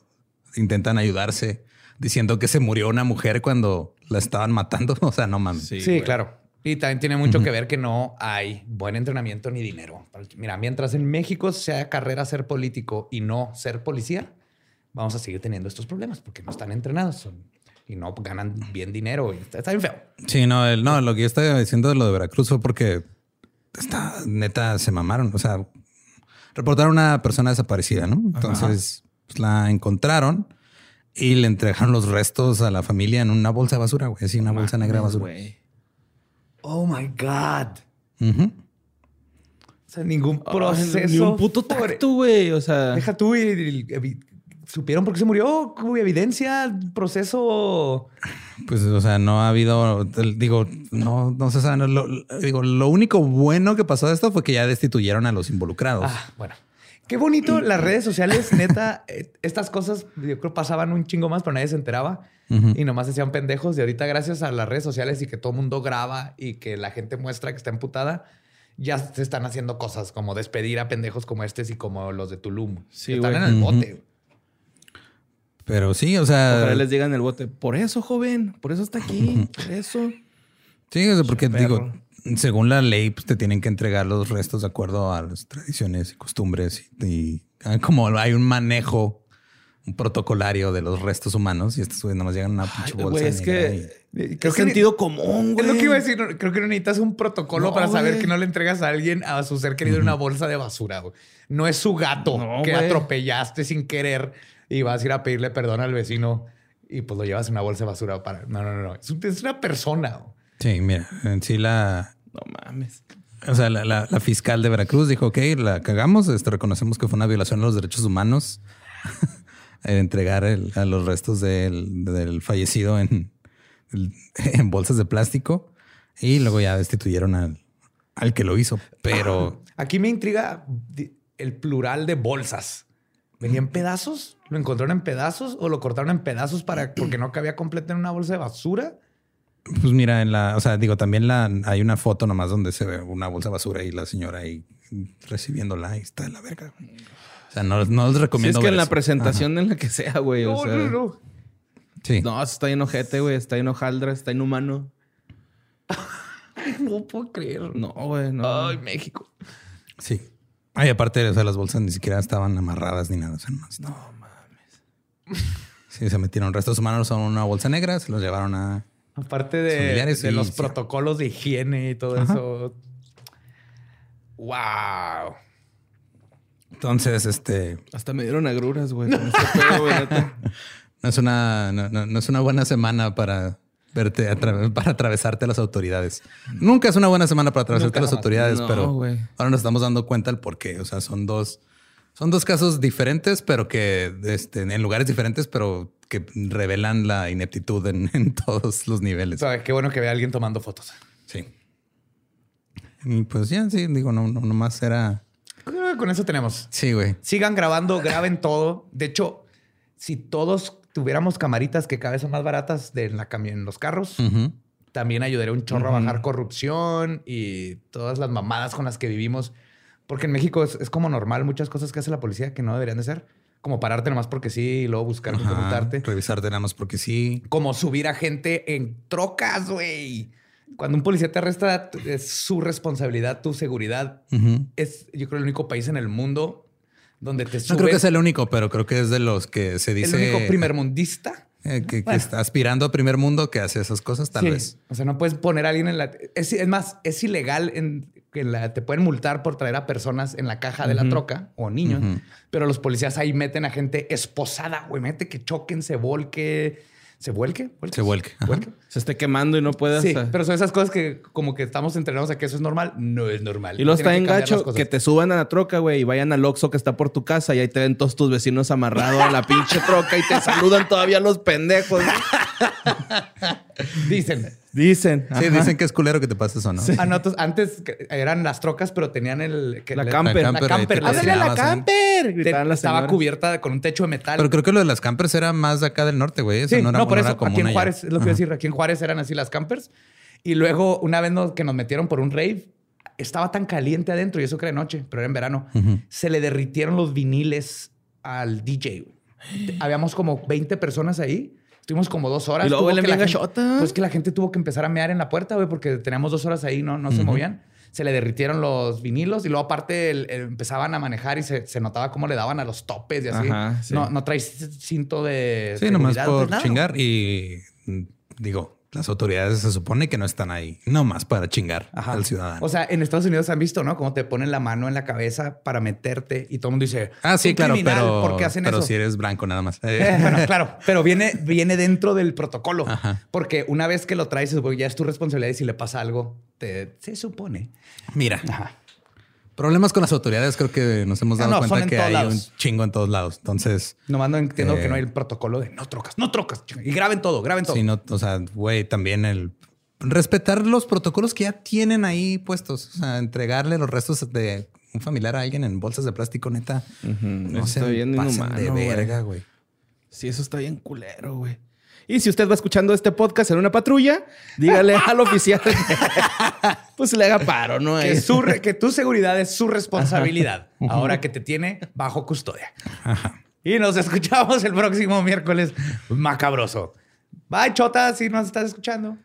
intentan ayudarse diciendo que se murió una mujer cuando la estaban matando. O sea, no mames. Sí, claro. Y también tiene mucho que ver que no hay buen entrenamiento ni dinero. Mira, mientras en México sea carrera ser político y no ser policía, vamos a seguir teniendo estos problemas porque no están entrenados son- y no ganan bien dinero. Y está, está bien feo. Sí, no, el- no, lo que yo estaba diciendo de lo de Veracruz fue porque está neta se mamaron. O sea, reportaron a una persona desaparecida, ¿no? Entonces pues, la encontraron y le entregaron los restos a la familia en una bolsa de basura, güey. Así, una bolsa negra de basura. Oh my God. O sea, ningún proceso. Ni un puto tacto, güey. O sea, Deja tú y, y- supieron por qué se murió. Hubo evidencia, proceso. Pues, o sea, no ha habido, digo, no, no se sabe. no, lo, digo, lo único bueno que pasó de esto fue que ya destituyeron a los involucrados. Ah, bueno. Qué bonito las redes sociales, neta. eh, Estas cosas yo creo pasaban un chingo más, pero nadie se enteraba y nomás se hacían pendejos. Y ahorita, gracias a las redes sociales y que todo el mundo graba y que la gente muestra que está emputada, ya se están haciendo cosas como despedir a pendejos como estos y como los de Tulum. Sí, que están en el bote. Pero sí, o sea, ojalá les digan en el bote. Por eso, joven. Por eso está aquí. Por eso. sí, o sea, porque digo, según la ley, pues te tienen que entregar los restos de acuerdo a las tradiciones y costumbres y, y, ah, como hay un manejo, un protocolario de los restos humanos y estos güeyes nomás llegan a una pinche bolsa güey, es que. y- Creo Es que que- sentido común, güey. Es lo que iba a decir. Creo que no necesitas un protocolo No, para saber güey. que no le entregas a alguien a su ser querido en una bolsa de basura. güey. No es su gato No, que güey. atropellaste sin querer y vas a ir a pedirle perdón al vecino y pues lo llevas en una bolsa de basura para. No, no, no. Es, un- es una persona. Sí, mira, en sí la, No mames. O sea, la, la- la fiscal de Veracruz dijo, ok, la cagamos, este, reconocemos que fue una violación a los derechos humanos el entregar el- a los restos del, del fallecido en, en bolsas de plástico y luego ya destituyeron al, al que lo hizo. Pero Aquí me intriga el plural de bolsas. ¿Venía en pedazos? ¿Lo encontraron en pedazos o lo cortaron en pedazos para porque no cabía completa en una bolsa de basura? pues mira, en la, o sea, digo, también la, hay una foto nomás donde se ve una bolsa de basura y la señora ahí recibiéndola y está de la verga. O sea, no, no les Si recomiendo. es que ver en la eso. presentación en la que sea, güey. o No, sea, no, no. Sí. No, está en ojete, güey. Está en hojaldra, está inhumano. No puedo creer. No, güey, no. Ay, México. Sí. Ay, aparte, o sea, las bolsas ni siquiera estaban amarradas ni nada. O sea, nomás- no mames. Sí, se metieron restos humanos en una bolsa negra, se los llevaron a. Aparte de, los sí. protocolos de higiene y todo eso. Wow. Entonces, este Hasta me dieron agruras, güey. no es una, no, no- no es una buena semana para verte atra- para atravesarte a las autoridades. Nunca es una buena semana para atravesarte a las autoridades, No, pero ahora nos estamos dando cuenta del por qué. O sea, son dos, son dos casos diferentes, pero que este, en lugares diferentes, pero que revelan la ineptitud en, en todos los O niveles. sea, qué bueno que vea a alguien tomando fotos. Sí. Y pues ya, sí, digo, no, no, nomás era. Con eso tenemos. Sí, güey. Sigan grabando, graben todo. De hecho, si todos tuviéramos camaritas que cada vez son más baratas de en la en los carros, también ayudaría un chorro a bajar corrupción y todas las mamadas con las que vivimos. Porque en México es, es como normal muchas cosas que hace la policía que no deberían de ser. Como pararte nomás porque sí y luego buscar preguntarte. Revisarte nada más porque sí. Como subir a gente en trocas, güey. Cuando un policía te arresta, es su responsabilidad, tu seguridad. Es, yo creo, el único país en el mundo donde te No creo que sea el único, pero creo que es de los que se el dice único primermundista. eh, que, está aspirando a primer mundo que hace esas cosas, tal Sí. vez. O sea, no puedes poner a alguien en la. Es, es más, es ilegal en que la, te pueden multar por traer a personas en la caja de la troca o niños, pero los policías ahí meten a gente esposada, güey. Mete que choquen, se volque. ¿Se vuelque? Se vuelque. Ajá. ¿Vuelque? Se esté quemando y no puede Sí, pero son esas cosas que como que estamos entrenados a que eso es normal. No es normal. Y luego está Tienen en que te suban a la troca, güey, y vayan al Oxxo que está por tu casa y ahí te ven todos tus vecinos amarrados a la pinche troca y te saludan todavía los pendejos. Dicen. Dicen. Sí, ajá. dicen que es culero que te pase eso, ¿no? Ah, no, entonces, antes eran las trocas, pero tenían el... que La le- camper. La La camper. camper, le ahí te ¡Háblale a la camper! Te- Gritaban las estaba señoras. cubierta con un techo de metal. Pero creo que lo de las campers era más de acá del norte, güey. Eso Sí, no no, era, por no eso era común aquí en allá. Juárez, es lo que iba a decir, aquí en Juárez eran así las campers. Y luego una vez nos- que nos metieron por un rave, estaba tan caliente adentro, y eso que era de noche, pero era en verano, se le derritieron los viniles al DJ. Habíamos como 20 personas ahí. Estuvimos como dos horas. Y luego huele bien gachota. Pues que la gente tuvo que empezar a mear en la puerta, güey, porque teníamos dos horas ahí, no, no se movían. Se le derritieron los vinilos y luego aparte el- el- empezaban a manejar y se, se notaba cómo le daban a los topes y así. Ajá, sí. no, no traes cinto de Sí, nomás seguridad, por pues nada. chingar. Y digo, las autoridades se supone que no están ahí, nomás para chingar Ajá. al ciudadano. O sea, en Estados Unidos han visto, ¿no? Cómo te ponen la mano en la cabeza para meterte y todo el mundo dice, ah, sí, "Un claro, pero, ¿por qué hacen pero eso? si eres blanco nada más. Eh, bueno, claro, pero viene, viene dentro del protocolo. Ajá. Porque una vez que lo traes, pues, ya es tu responsabilidad y si le pasa algo, te, se supone. Mira, Ajá. Problemas con las autoridades creo que nos hemos Ah, dado no, cuenta en que hay lados. un chingo en todos lados. Entonces, Nomás no entiendo Eh. que no hay el protocolo de no trocas, no trocas. Y graben todo, graben todo. sí, no, o sea, güey, también el respetar los protocolos que ya tienen ahí puestos. O sea, entregarle los restos de un familiar a alguien en bolsas de plástico, neta. No eso se está bien pasen inhumano, de verga, güey. Sí, eso está bien culero, güey. Y si usted va escuchando este podcast en una patrulla, dígale al oficial pues le haga paro, ¿no? Que, su que tu seguridad es su responsabilidad. ahora que te tiene bajo custodia. Y nos escuchamos el próximo miércoles macabroso. Bye, Chota, si nos estás escuchando.